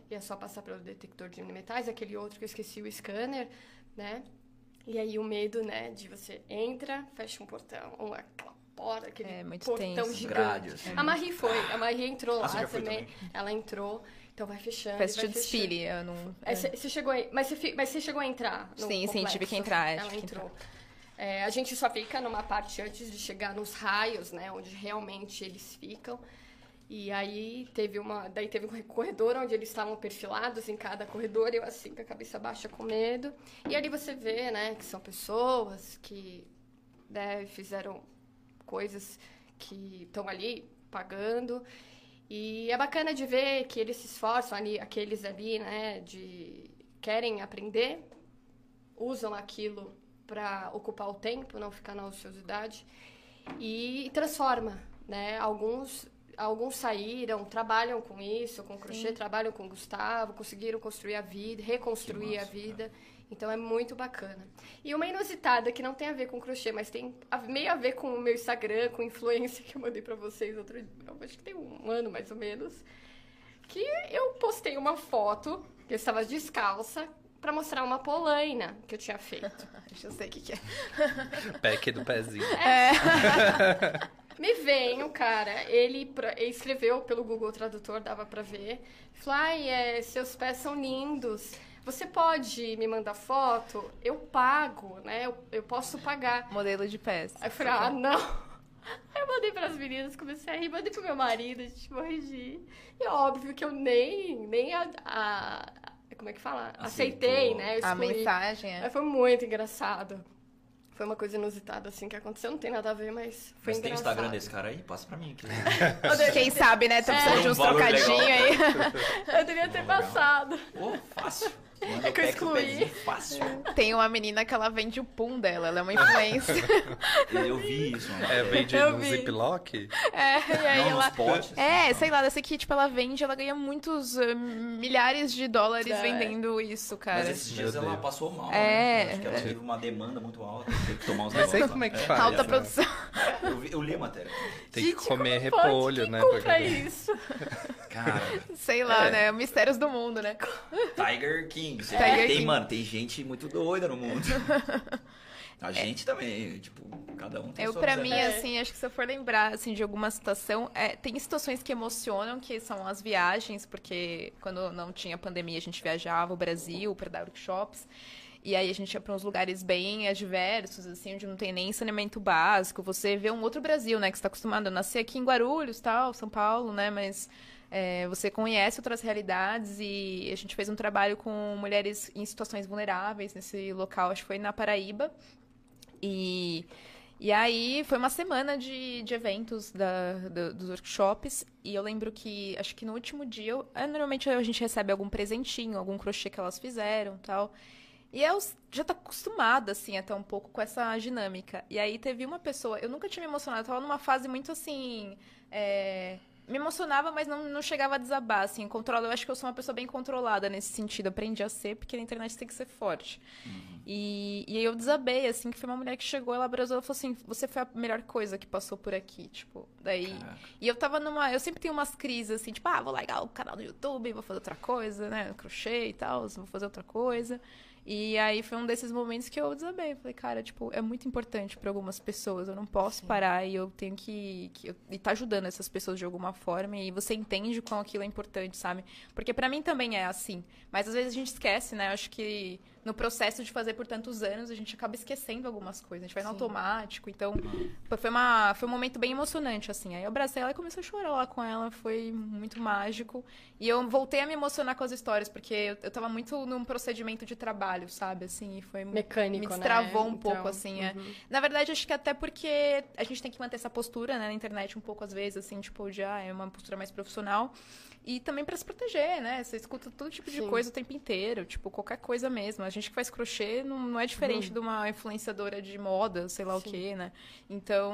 É só passar pelo detector de metais, aquele outro que eu esqueci, o scanner, né? E aí o medo, né, de você entra, fecha um portão, aquela porta, aquele É, muito portão tenso. gigante. Grade, assim. A Marie foi, a Marie entrou Ah, lá também. também. Ela entrou, então vai fechando. Foi e assistir o vai fechando. desfile, eu não... Você você chegou aí, mas você, mas você chegou a entrar no Sim, sim, complexo? tive que entrar, é, Ela que entrou. É, a gente só fica numa parte antes de chegar nos raios, né, onde realmente eles ficam. E aí teve uma, daí teve um corredor onde eles estavam perfilados em cada corredor, eu assim com a cabeça baixa com medo. E ali você vê, né, que são pessoas que né, fizeram coisas que estão ali pagando. E é bacana de ver que eles se esforçam ali, aqueles ali, né, de querem aprender, usam aquilo para ocupar o tempo, não ficar na ociosidade e transforma, né? Alguns alguns saíram, trabalham com isso, com crochê, trabalham com o Gustavo, conseguiram construir a vida, reconstruir Que a massa, vida. Então é muito bacana. E uma inusitada que não tem a ver com crochê, mas tem meio a ver com o meu Instagram, com influência que eu mandei pra vocês outro dia, eu acho que tem um ano mais ou menos, que eu postei uma foto, que eu estava descalça, pra mostrar uma polaina que eu tinha feito. Deixa eu sei o que, que é. Pack do pezinho. Me vem o cara, ele, escreveu pelo Google Tradutor, dava pra ver. Falou, ai, é, seus pés são lindos. Você pode me mandar foto? Eu pago, né? Eu, eu posso pagar. Modelo de pés. Aí eu falei, ah, não. Aí eu mandei pras meninas, comecei a rir, mandei pro meu marido, a gente morre de rir. E óbvio que eu nem, nem a, a- como é que fala? Aceitou. Aceitei, né? Eu A mensagem é... Mas foi muito engraçado. Foi uma coisa inusitada, assim, que aconteceu. Não tem nada a ver, mas foi Mas tem o engraçado. Instagram desse cara aí? Passa pra mim. Que... Quem sabe, né? Tô precisando É. de uns Um trocadinhos aí. Eu devia ter passado. Pô, fácil. Manda É que eu excluí. Fácil. Tem uma menina que ela vende o pum dela, ela é uma influencer. Eu vi isso, mano. É, vende Eu no vi. Ziploc? É, e aí Não, ela. potes. É, sei lá, dessa aqui, tipo, ela vende, ela ganha muitos eh, milhares de dólares É. vendendo isso, cara. Mas esses dias Meu ela Deus. passou mal. É. né? Acho que ela teve uma demanda muito alta. Teve que tomar uns Não sei negócios como é que faz. Alta né? produção. Eu, vi- eu li a matéria. Tem que Gente, comer como pode? repolho, Quem né? compra pra- isso? Cara, Sei lá, É. né? Mistérios do mundo, né? Tiger King. Você Tiger tem, mano, tem gente muito doida no mundo. A gente também, tipo, cada um tem Eu, pra mim, É. assim, acho que se eu for lembrar, assim, de alguma situação, é, tem situações que emocionam, que são as viagens, porque quando não tinha pandemia, a gente viajava o Brasil para dar workshops, e aí a gente ia para uns lugares bem adversos, assim, onde não tem nem saneamento básico, você vê um outro Brasil, né, que você tá acostumado a nascer aqui em Guarulhos, tal, São Paulo, né, mas... é, você conhece outras realidades e a gente fez um trabalho com mulheres em situações vulneráveis nesse local, acho que foi na Paraíba. E, e aí foi uma semana de, de eventos da, do- dos workshops. E eu lembro que, acho que no último dia, eu- é, normalmente a gente recebe algum presentinho, algum crochê que elas fizeram tal. E eu já tô acostumada, assim, até um pouco com essa dinâmica. E aí teve uma pessoa, eu nunca tinha me emocionado, eu tava numa fase muito assim. é, me emocionava, mas não, não chegava a desabar, assim. Controlo, eu acho que eu sou uma pessoa bem controlada nesse sentido. Aprendi a ser, porque na internet tem que ser forte. E, e aí eu desabei, assim, que foi uma mulher que chegou, ela abraçou, ela falou assim, você foi a melhor coisa que passou por aqui, tipo, daí... Caraca. E eu tava numa, eu sempre tenho umas crises, assim, tipo, ah, vou largar o canal do YouTube, vou fazer outra coisa, né, crochê e tal, vou fazer outra coisa. E aí foi um desses momentos que eu desabei. Falei, cara, tipo, é muito importante para algumas pessoas. Eu não posso Sim. parar e eu tenho que, que e tá ajudando essas pessoas de alguma forma e você entende como aquilo é importante, sabe? Porque para mim também é assim, mas às vezes a gente esquece, né? Eu acho que no processo de fazer por tantos anos, a gente acaba esquecendo algumas coisas. A gente vai no automático. Então, foi, uma, foi um momento bem emocionante, assim. Aí eu abracei ela e comecei a chorar lá com ela. Foi muito mágico. E eu voltei a me emocionar com as histórias, porque eu, eu tava muito num procedimento de trabalho, sabe? Assim, e foi... Mecânico, Me destravou né? um então, pouco, assim. É. uhum. É. Na verdade, acho que até porque a gente tem que manter essa postura, né? Na internet, um pouco, às vezes, assim, tipo, de, ah, é uma postura mais profissional. E também para se proteger, né? Você escuta todo tipo de Sim. coisa o tempo inteiro, tipo, qualquer coisa mesmo. A gente que faz crochê não, não é diferente uhum. de uma influenciadora de moda, sei lá Sim. o quê, né? Então,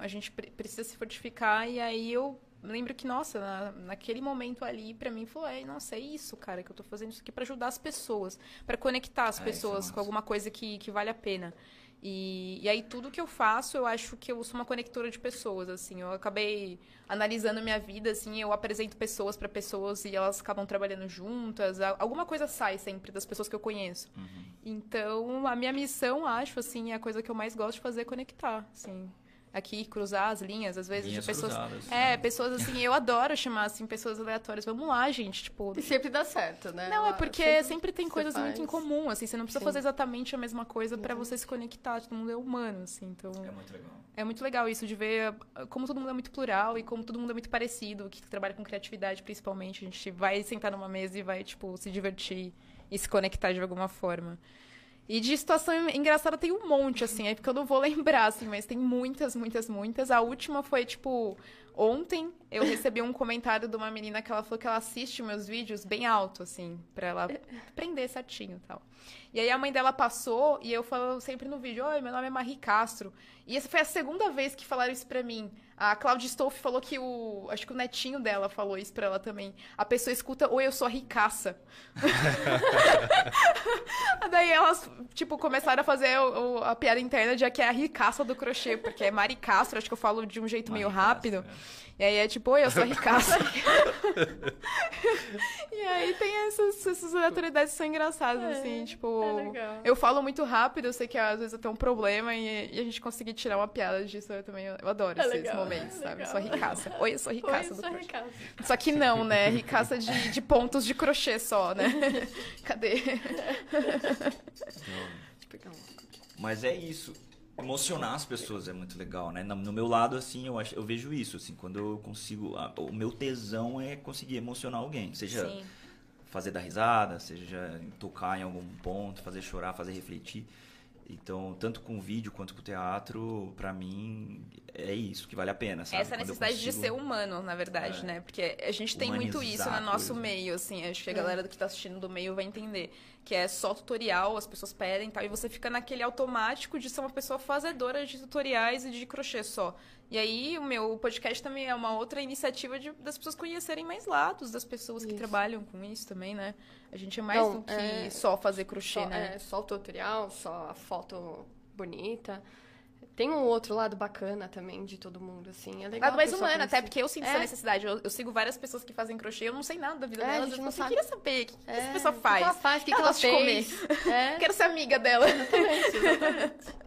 a gente precisa se fortificar e aí eu lembro que, nossa, na, naquele momento ali, para mim, foi, nossa, é isso, cara, que eu tô fazendo isso aqui para ajudar as pessoas, para conectar as é, pessoas com alguma coisa que, que vale a pena. E, e aí tudo que eu faço, eu acho que eu sou uma conectora de pessoas, assim. Eu acabei analisando minha vida, assim, eu apresento pessoas para pessoas e elas acabam trabalhando juntas. Alguma coisa sai sempre das pessoas que eu conheço. Uhum. Então, a minha missão, acho, assim, é a coisa que eu mais gosto de fazer é conectar, assim aqui, cruzar as linhas, às vezes, linhas de pessoas. Cruzadas, é, né? pessoas assim, eu adoro chamar assim, pessoas aleatórias. Vamos lá, gente. Tipo. E sempre dá certo, né? Não, é porque sempre, sempre tem coisas faz. muito em comum, assim, você não precisa Sim. fazer exatamente a mesma coisa para você se conectar. Todo mundo é humano, assim. Então. É muito legal. É muito legal isso de ver como todo mundo é muito plural e como todo mundo é muito parecido, que trabalha com criatividade, principalmente. A gente vai sentar numa mesa e vai, tipo, se divertir e se conectar de alguma forma. E de situação engraçada tem um monte, assim, é porque eu não vou lembrar, assim, mas tem muitas, muitas, muitas. A última foi, tipo, ontem eu recebi um comentário de uma menina que ela falou que ela assiste meus vídeos bem alto, assim, pra ela aprender certinho e tal. E aí a mãe dela passou e eu falo sempre no vídeo, oi, meu nome é Marie Castro. E essa foi a segunda vez que falaram isso pra mim. A Claudia Stolf falou que o. Acho que o netinho dela falou isso pra ela também. A pessoa escuta, oi, eu sou a ricaça. Daí elas, tipo, começaram a fazer o, o, a piada interna de que é a ricaça do crochê, porque é Mari Castro, acho que eu falo de um jeito Mari meio rápido. Castro, é. E aí é tipo, oi, eu sou a ricaça. e aí tem essas, essas aleatoriedades que são engraçadas, é, assim, tipo. É eu falo muito rápido, eu sei que às vezes eu tenho um problema e, e a gente conseguir tirar uma piada disso, eu também eu adoro é esses momentos, sabe? Eu sou ricaça. Oi, eu sou ricaça Oi, do sou ricaça. Só que não, né? Ricaça de, de pontos de crochê só, né? Cadê? Mas é isso emocionar as pessoas é muito legal, né? No meu lado, assim, eu, acho, eu vejo isso, assim, quando eu consigo... o meu tesão é conseguir emocionar alguém, seja Sim. fazer dar risada, seja tocar em algum ponto, fazer chorar, fazer refletir. Então, tanto com vídeo quanto com teatro, para mim, é isso que vale a pena, sabe? Essa necessidade consigo... de ser humano, na verdade, é. né? Porque a gente tem muito isso no nosso meio, assim. Acho que a galera que tá assistindo do meio vai entender. Que é só tutorial, as pessoas pedem e tal. E você fica naquele automático de ser uma pessoa fazedora de tutoriais e de crochê só. E aí, o meu podcast também é uma outra iniciativa de, das pessoas conhecerem mais lados das pessoas isso. que trabalham com isso também, né? A gente é mais Não, do que é... só fazer crochê, só, né? É, só o tutorial, só a foto bonita. Tem um outro lado bacana também de todo mundo, assim. É legal. Lado mais humano, até porque eu sinto é. essa necessidade. Eu, eu, sigo várias pessoas que fazem crochê, eu não sei nada da vida é, delas. Gente não eu sabe. queria saber o que, é, essa pessoa faz. O que ela faz, o que, que ela, ela fez. comer. É. Quero ser amiga dela. Exatamente, exatamente.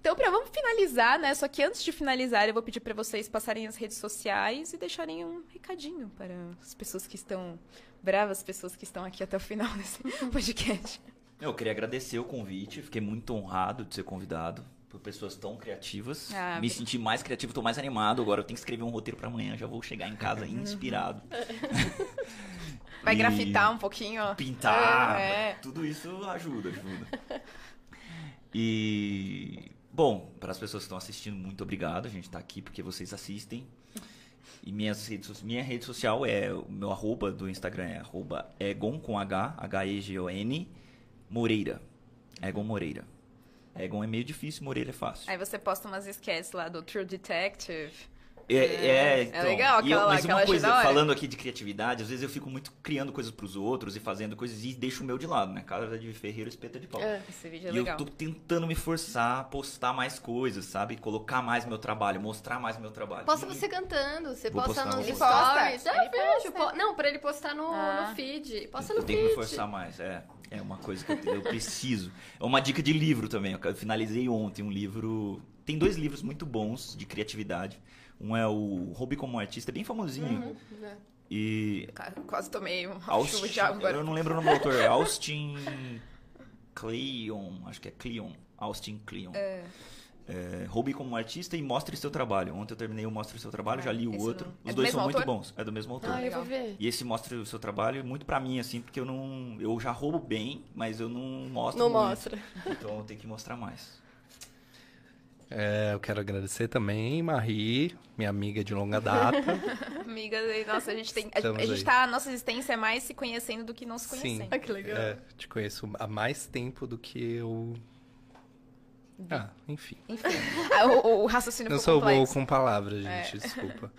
Então, pra, vamos finalizar, né? Só que antes de finalizar, eu vou pedir para vocês passarem as redes sociais e deixarem um recadinho para as pessoas que estão bravas, as pessoas que estão aqui até o final desse podcast. Eu queria agradecer o convite, fiquei muito honrado de ser convidado por pessoas tão criativas. Ah, Me senti mais criativo, tô mais animado. Agora eu tenho que escrever um roteiro para amanhã, já vou chegar em casa inspirado. Vai e... grafitar um pouquinho. Pintar. É. Tudo isso ajuda, ajuda. E Bom, para as pessoas que estão assistindo, muito obrigado. A gente está aqui porque vocês assistem. E minhas redes, minha rede social é o meu arroba do Instagram é arroba Egon com H, H-E-G-O-N, Moreira. Egon Moreira. Egon é meio difícil, Moreira é fácil. Aí você posta umas sketches lá do True Detective. É, é, então, legal e eu- aquela lá, mas aquela uma coisa, da hora. falando aqui de criatividade, às vezes eu fico muito criando coisas pros outros e fazendo coisas e deixo o meu de lado, né? Casa de ferreiro, espeta de pau. É. Esse vídeo é E eu legal. tô tentando me forçar a postar mais coisas, sabe? Colocar mais meu trabalho, mostrar mais meu trabalho. Posta E- você cantando, você Vou posta postar, nos stories. postar. Já Ele vejo. posta. po- Não, pra ele postar no, Ah. no feed. Posta eu no tenho feed. que me forçar mais, é. É uma coisa que eu, eu preciso. É uma dica de livro também. Eu finalizei ontem um livro. Tem dois livros muito bons de criatividade. Um é o Hobby como Artista, bem famosinho. Uhum, é. E. Quase tomei uma Austin, de agora. eu não lembro o nome do autor. É Austin Kleon. Acho que é Kleon. Austin Kleon. É. É, Hobby como Artista e Mostre Seu Trabalho. Ontem eu terminei o Mostre Seu Trabalho, Ah, já li o esse outro. não- é Os do dois são muito autor? bons. É do mesmo autor. Ah, eu vou ver. E esse mostra o seu trabalho muito pra mim, assim, porque eu não. Eu já roubo bem, mas eu não mostro. Não muito. mostra. Então eu tenho que mostrar mais. É, eu quero agradecer também, Marie, minha amiga de longa data. Amiga, nossa, a gente tem. A, Estamos a gente aí. tá. A nossa existência é mais se conhecendo do que não se Sim. conhecendo. Ah, que legal. É, te conheço há mais tempo do que eu. Ah, enfim. Enfim. Ah, o, o raciocínio Não sou bom complexo. com palavras, gente, desculpa.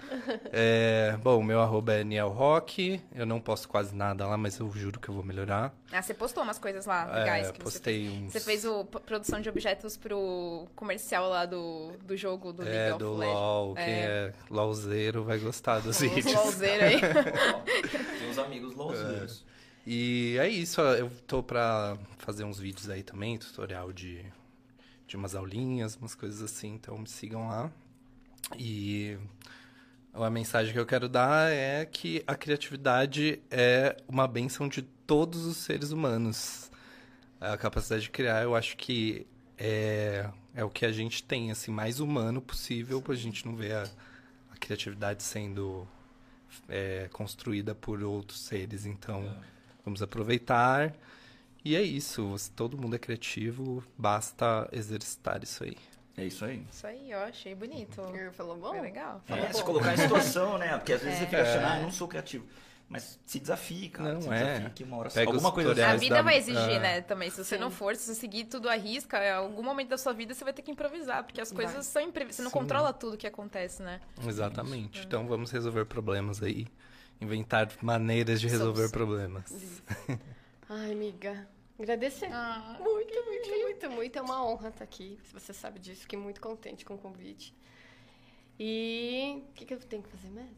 É, bom, o meu arroba é Niel Rock. Eu não posto quase nada lá, mas eu juro que eu vou melhorar. Ah, você postou umas coisas lá legais É, que você postei uns. Você fez o produção de objetos pro comercial lá do, do jogo do League É, of do Legends. LOL. Quem é LOLzeiro vai gostar dos Os vídeos. LOLzeiros aí. Tem uns amigos loucos. E é isso, eu tô pra fazer uns vídeos aí também, tutorial de, de umas aulinhas, umas coisas assim, então me sigam lá. E a mensagem que eu quero dar é que a criatividade é uma benção de todos os seres humanos. A capacidade de criar, eu acho que é, é o que a gente tem, assim, mais humano possível, pra gente não ver a, a criatividade sendo é, construída por outros seres. Então, vamos aproveitar. E é isso. Todo mundo é criativo, basta exercitar isso aí. É isso aí. Isso aí, ó, achei bonito. Ele falou bom? Foi legal. É, Falou se bom. colocar em situação, né? Porque às vezes você fica É. achando, ah, eu não sou criativo. Mas se desafie, cara. Não se é. desafie que uma hora Pega alguma coisa tutoriais A assim. vida da- vai exigir, é. né, também. Se você Sim. não for, se você seguir tudo à risca, em algum momento da sua vida você vai ter que improvisar, porque as coisas Vai. são imprevisíveis. Você não Sim. controla tudo que acontece, né? Exatamente. Então vamos resolver problemas aí. Inventar maneiras de resolver Solução. problemas. Ai, amiga. Agradecer. Ah, Muito, muito, muito, muito. É uma honra estar aqui. Se você sabe disso, fiquei muito contente com o convite. E o que, que eu tenho que fazer mesmo?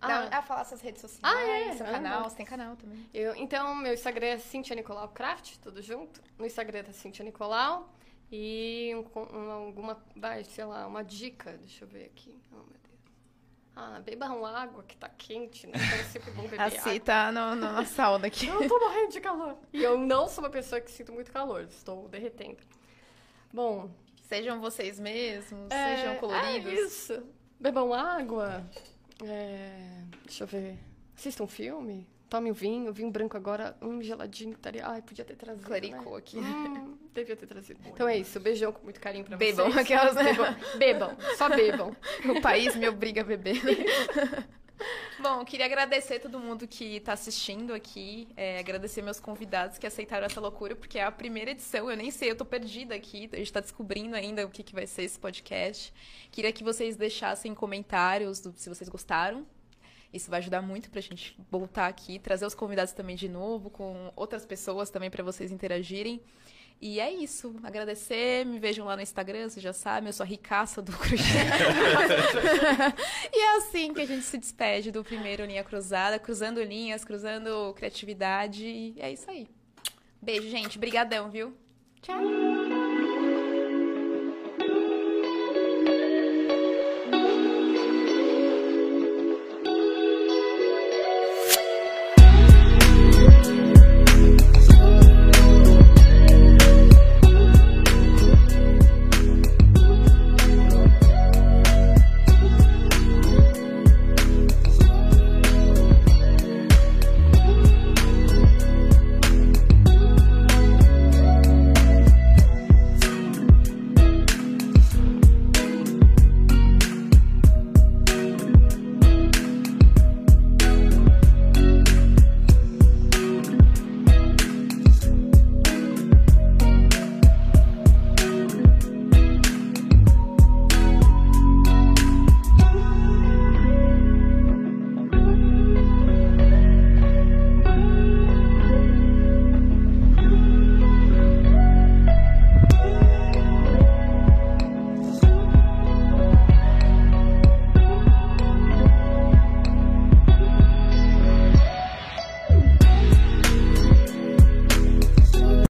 ah. Ah, falar suas redes sociais, Ah, é? seu canal. Você tem canal também. eu, então, meu Instagram é Cintia Nicolau Craft, tudo junto. No Instagram tá Cintia Nicolau. E um, um- alguma, vai, sei lá, uma dica. Deixa eu ver aqui. Oh, meu. Ah, bebam água que tá quente, né? Então é sempre bom beber A água. Si tá no, no- na sauna aqui. Eu tô morrendo de calor. E eu não sou uma pessoa que sinto muito calor, estou derretendo. Bom, Sejam vocês mesmos, é, sejam coloridos. É isso. Bebam água. É, deixa eu ver. Assistam um filme. Tome um vinho. Vinho branco agora, um geladinho. Estaria... Ai, podia ter trazido, Clericou né? aqui. Hum, devia ter trazido. Então é isso. Beijão com muito carinho pra Bebam, vocês. aquelas, né? Bebam. Bebam. Só bebam. O país me obriga a beber. Bom, queria agradecer todo mundo que está assistindo aqui, é, agradecer meus convidados que aceitaram essa loucura, porque é a primeira edição, eu nem sei, eu tô perdida aqui, a gente está descobrindo ainda o que, que vai ser esse podcast. Queria que vocês deixassem comentários do- se vocês gostaram. Isso vai ajudar muito pra gente voltar aqui, trazer os convidados também de novo, com outras pessoas também para vocês interagirem. E é isso. Agradecer, me vejam lá no Instagram, vocês já sabem, eu sou a ricaça do crochê. e é assim que a gente se despede do primeiro Linha Cruzada, cruzando linhas, cruzando criatividade. E é isso aí. Beijo, gente. Brigadão, viu? Tchau.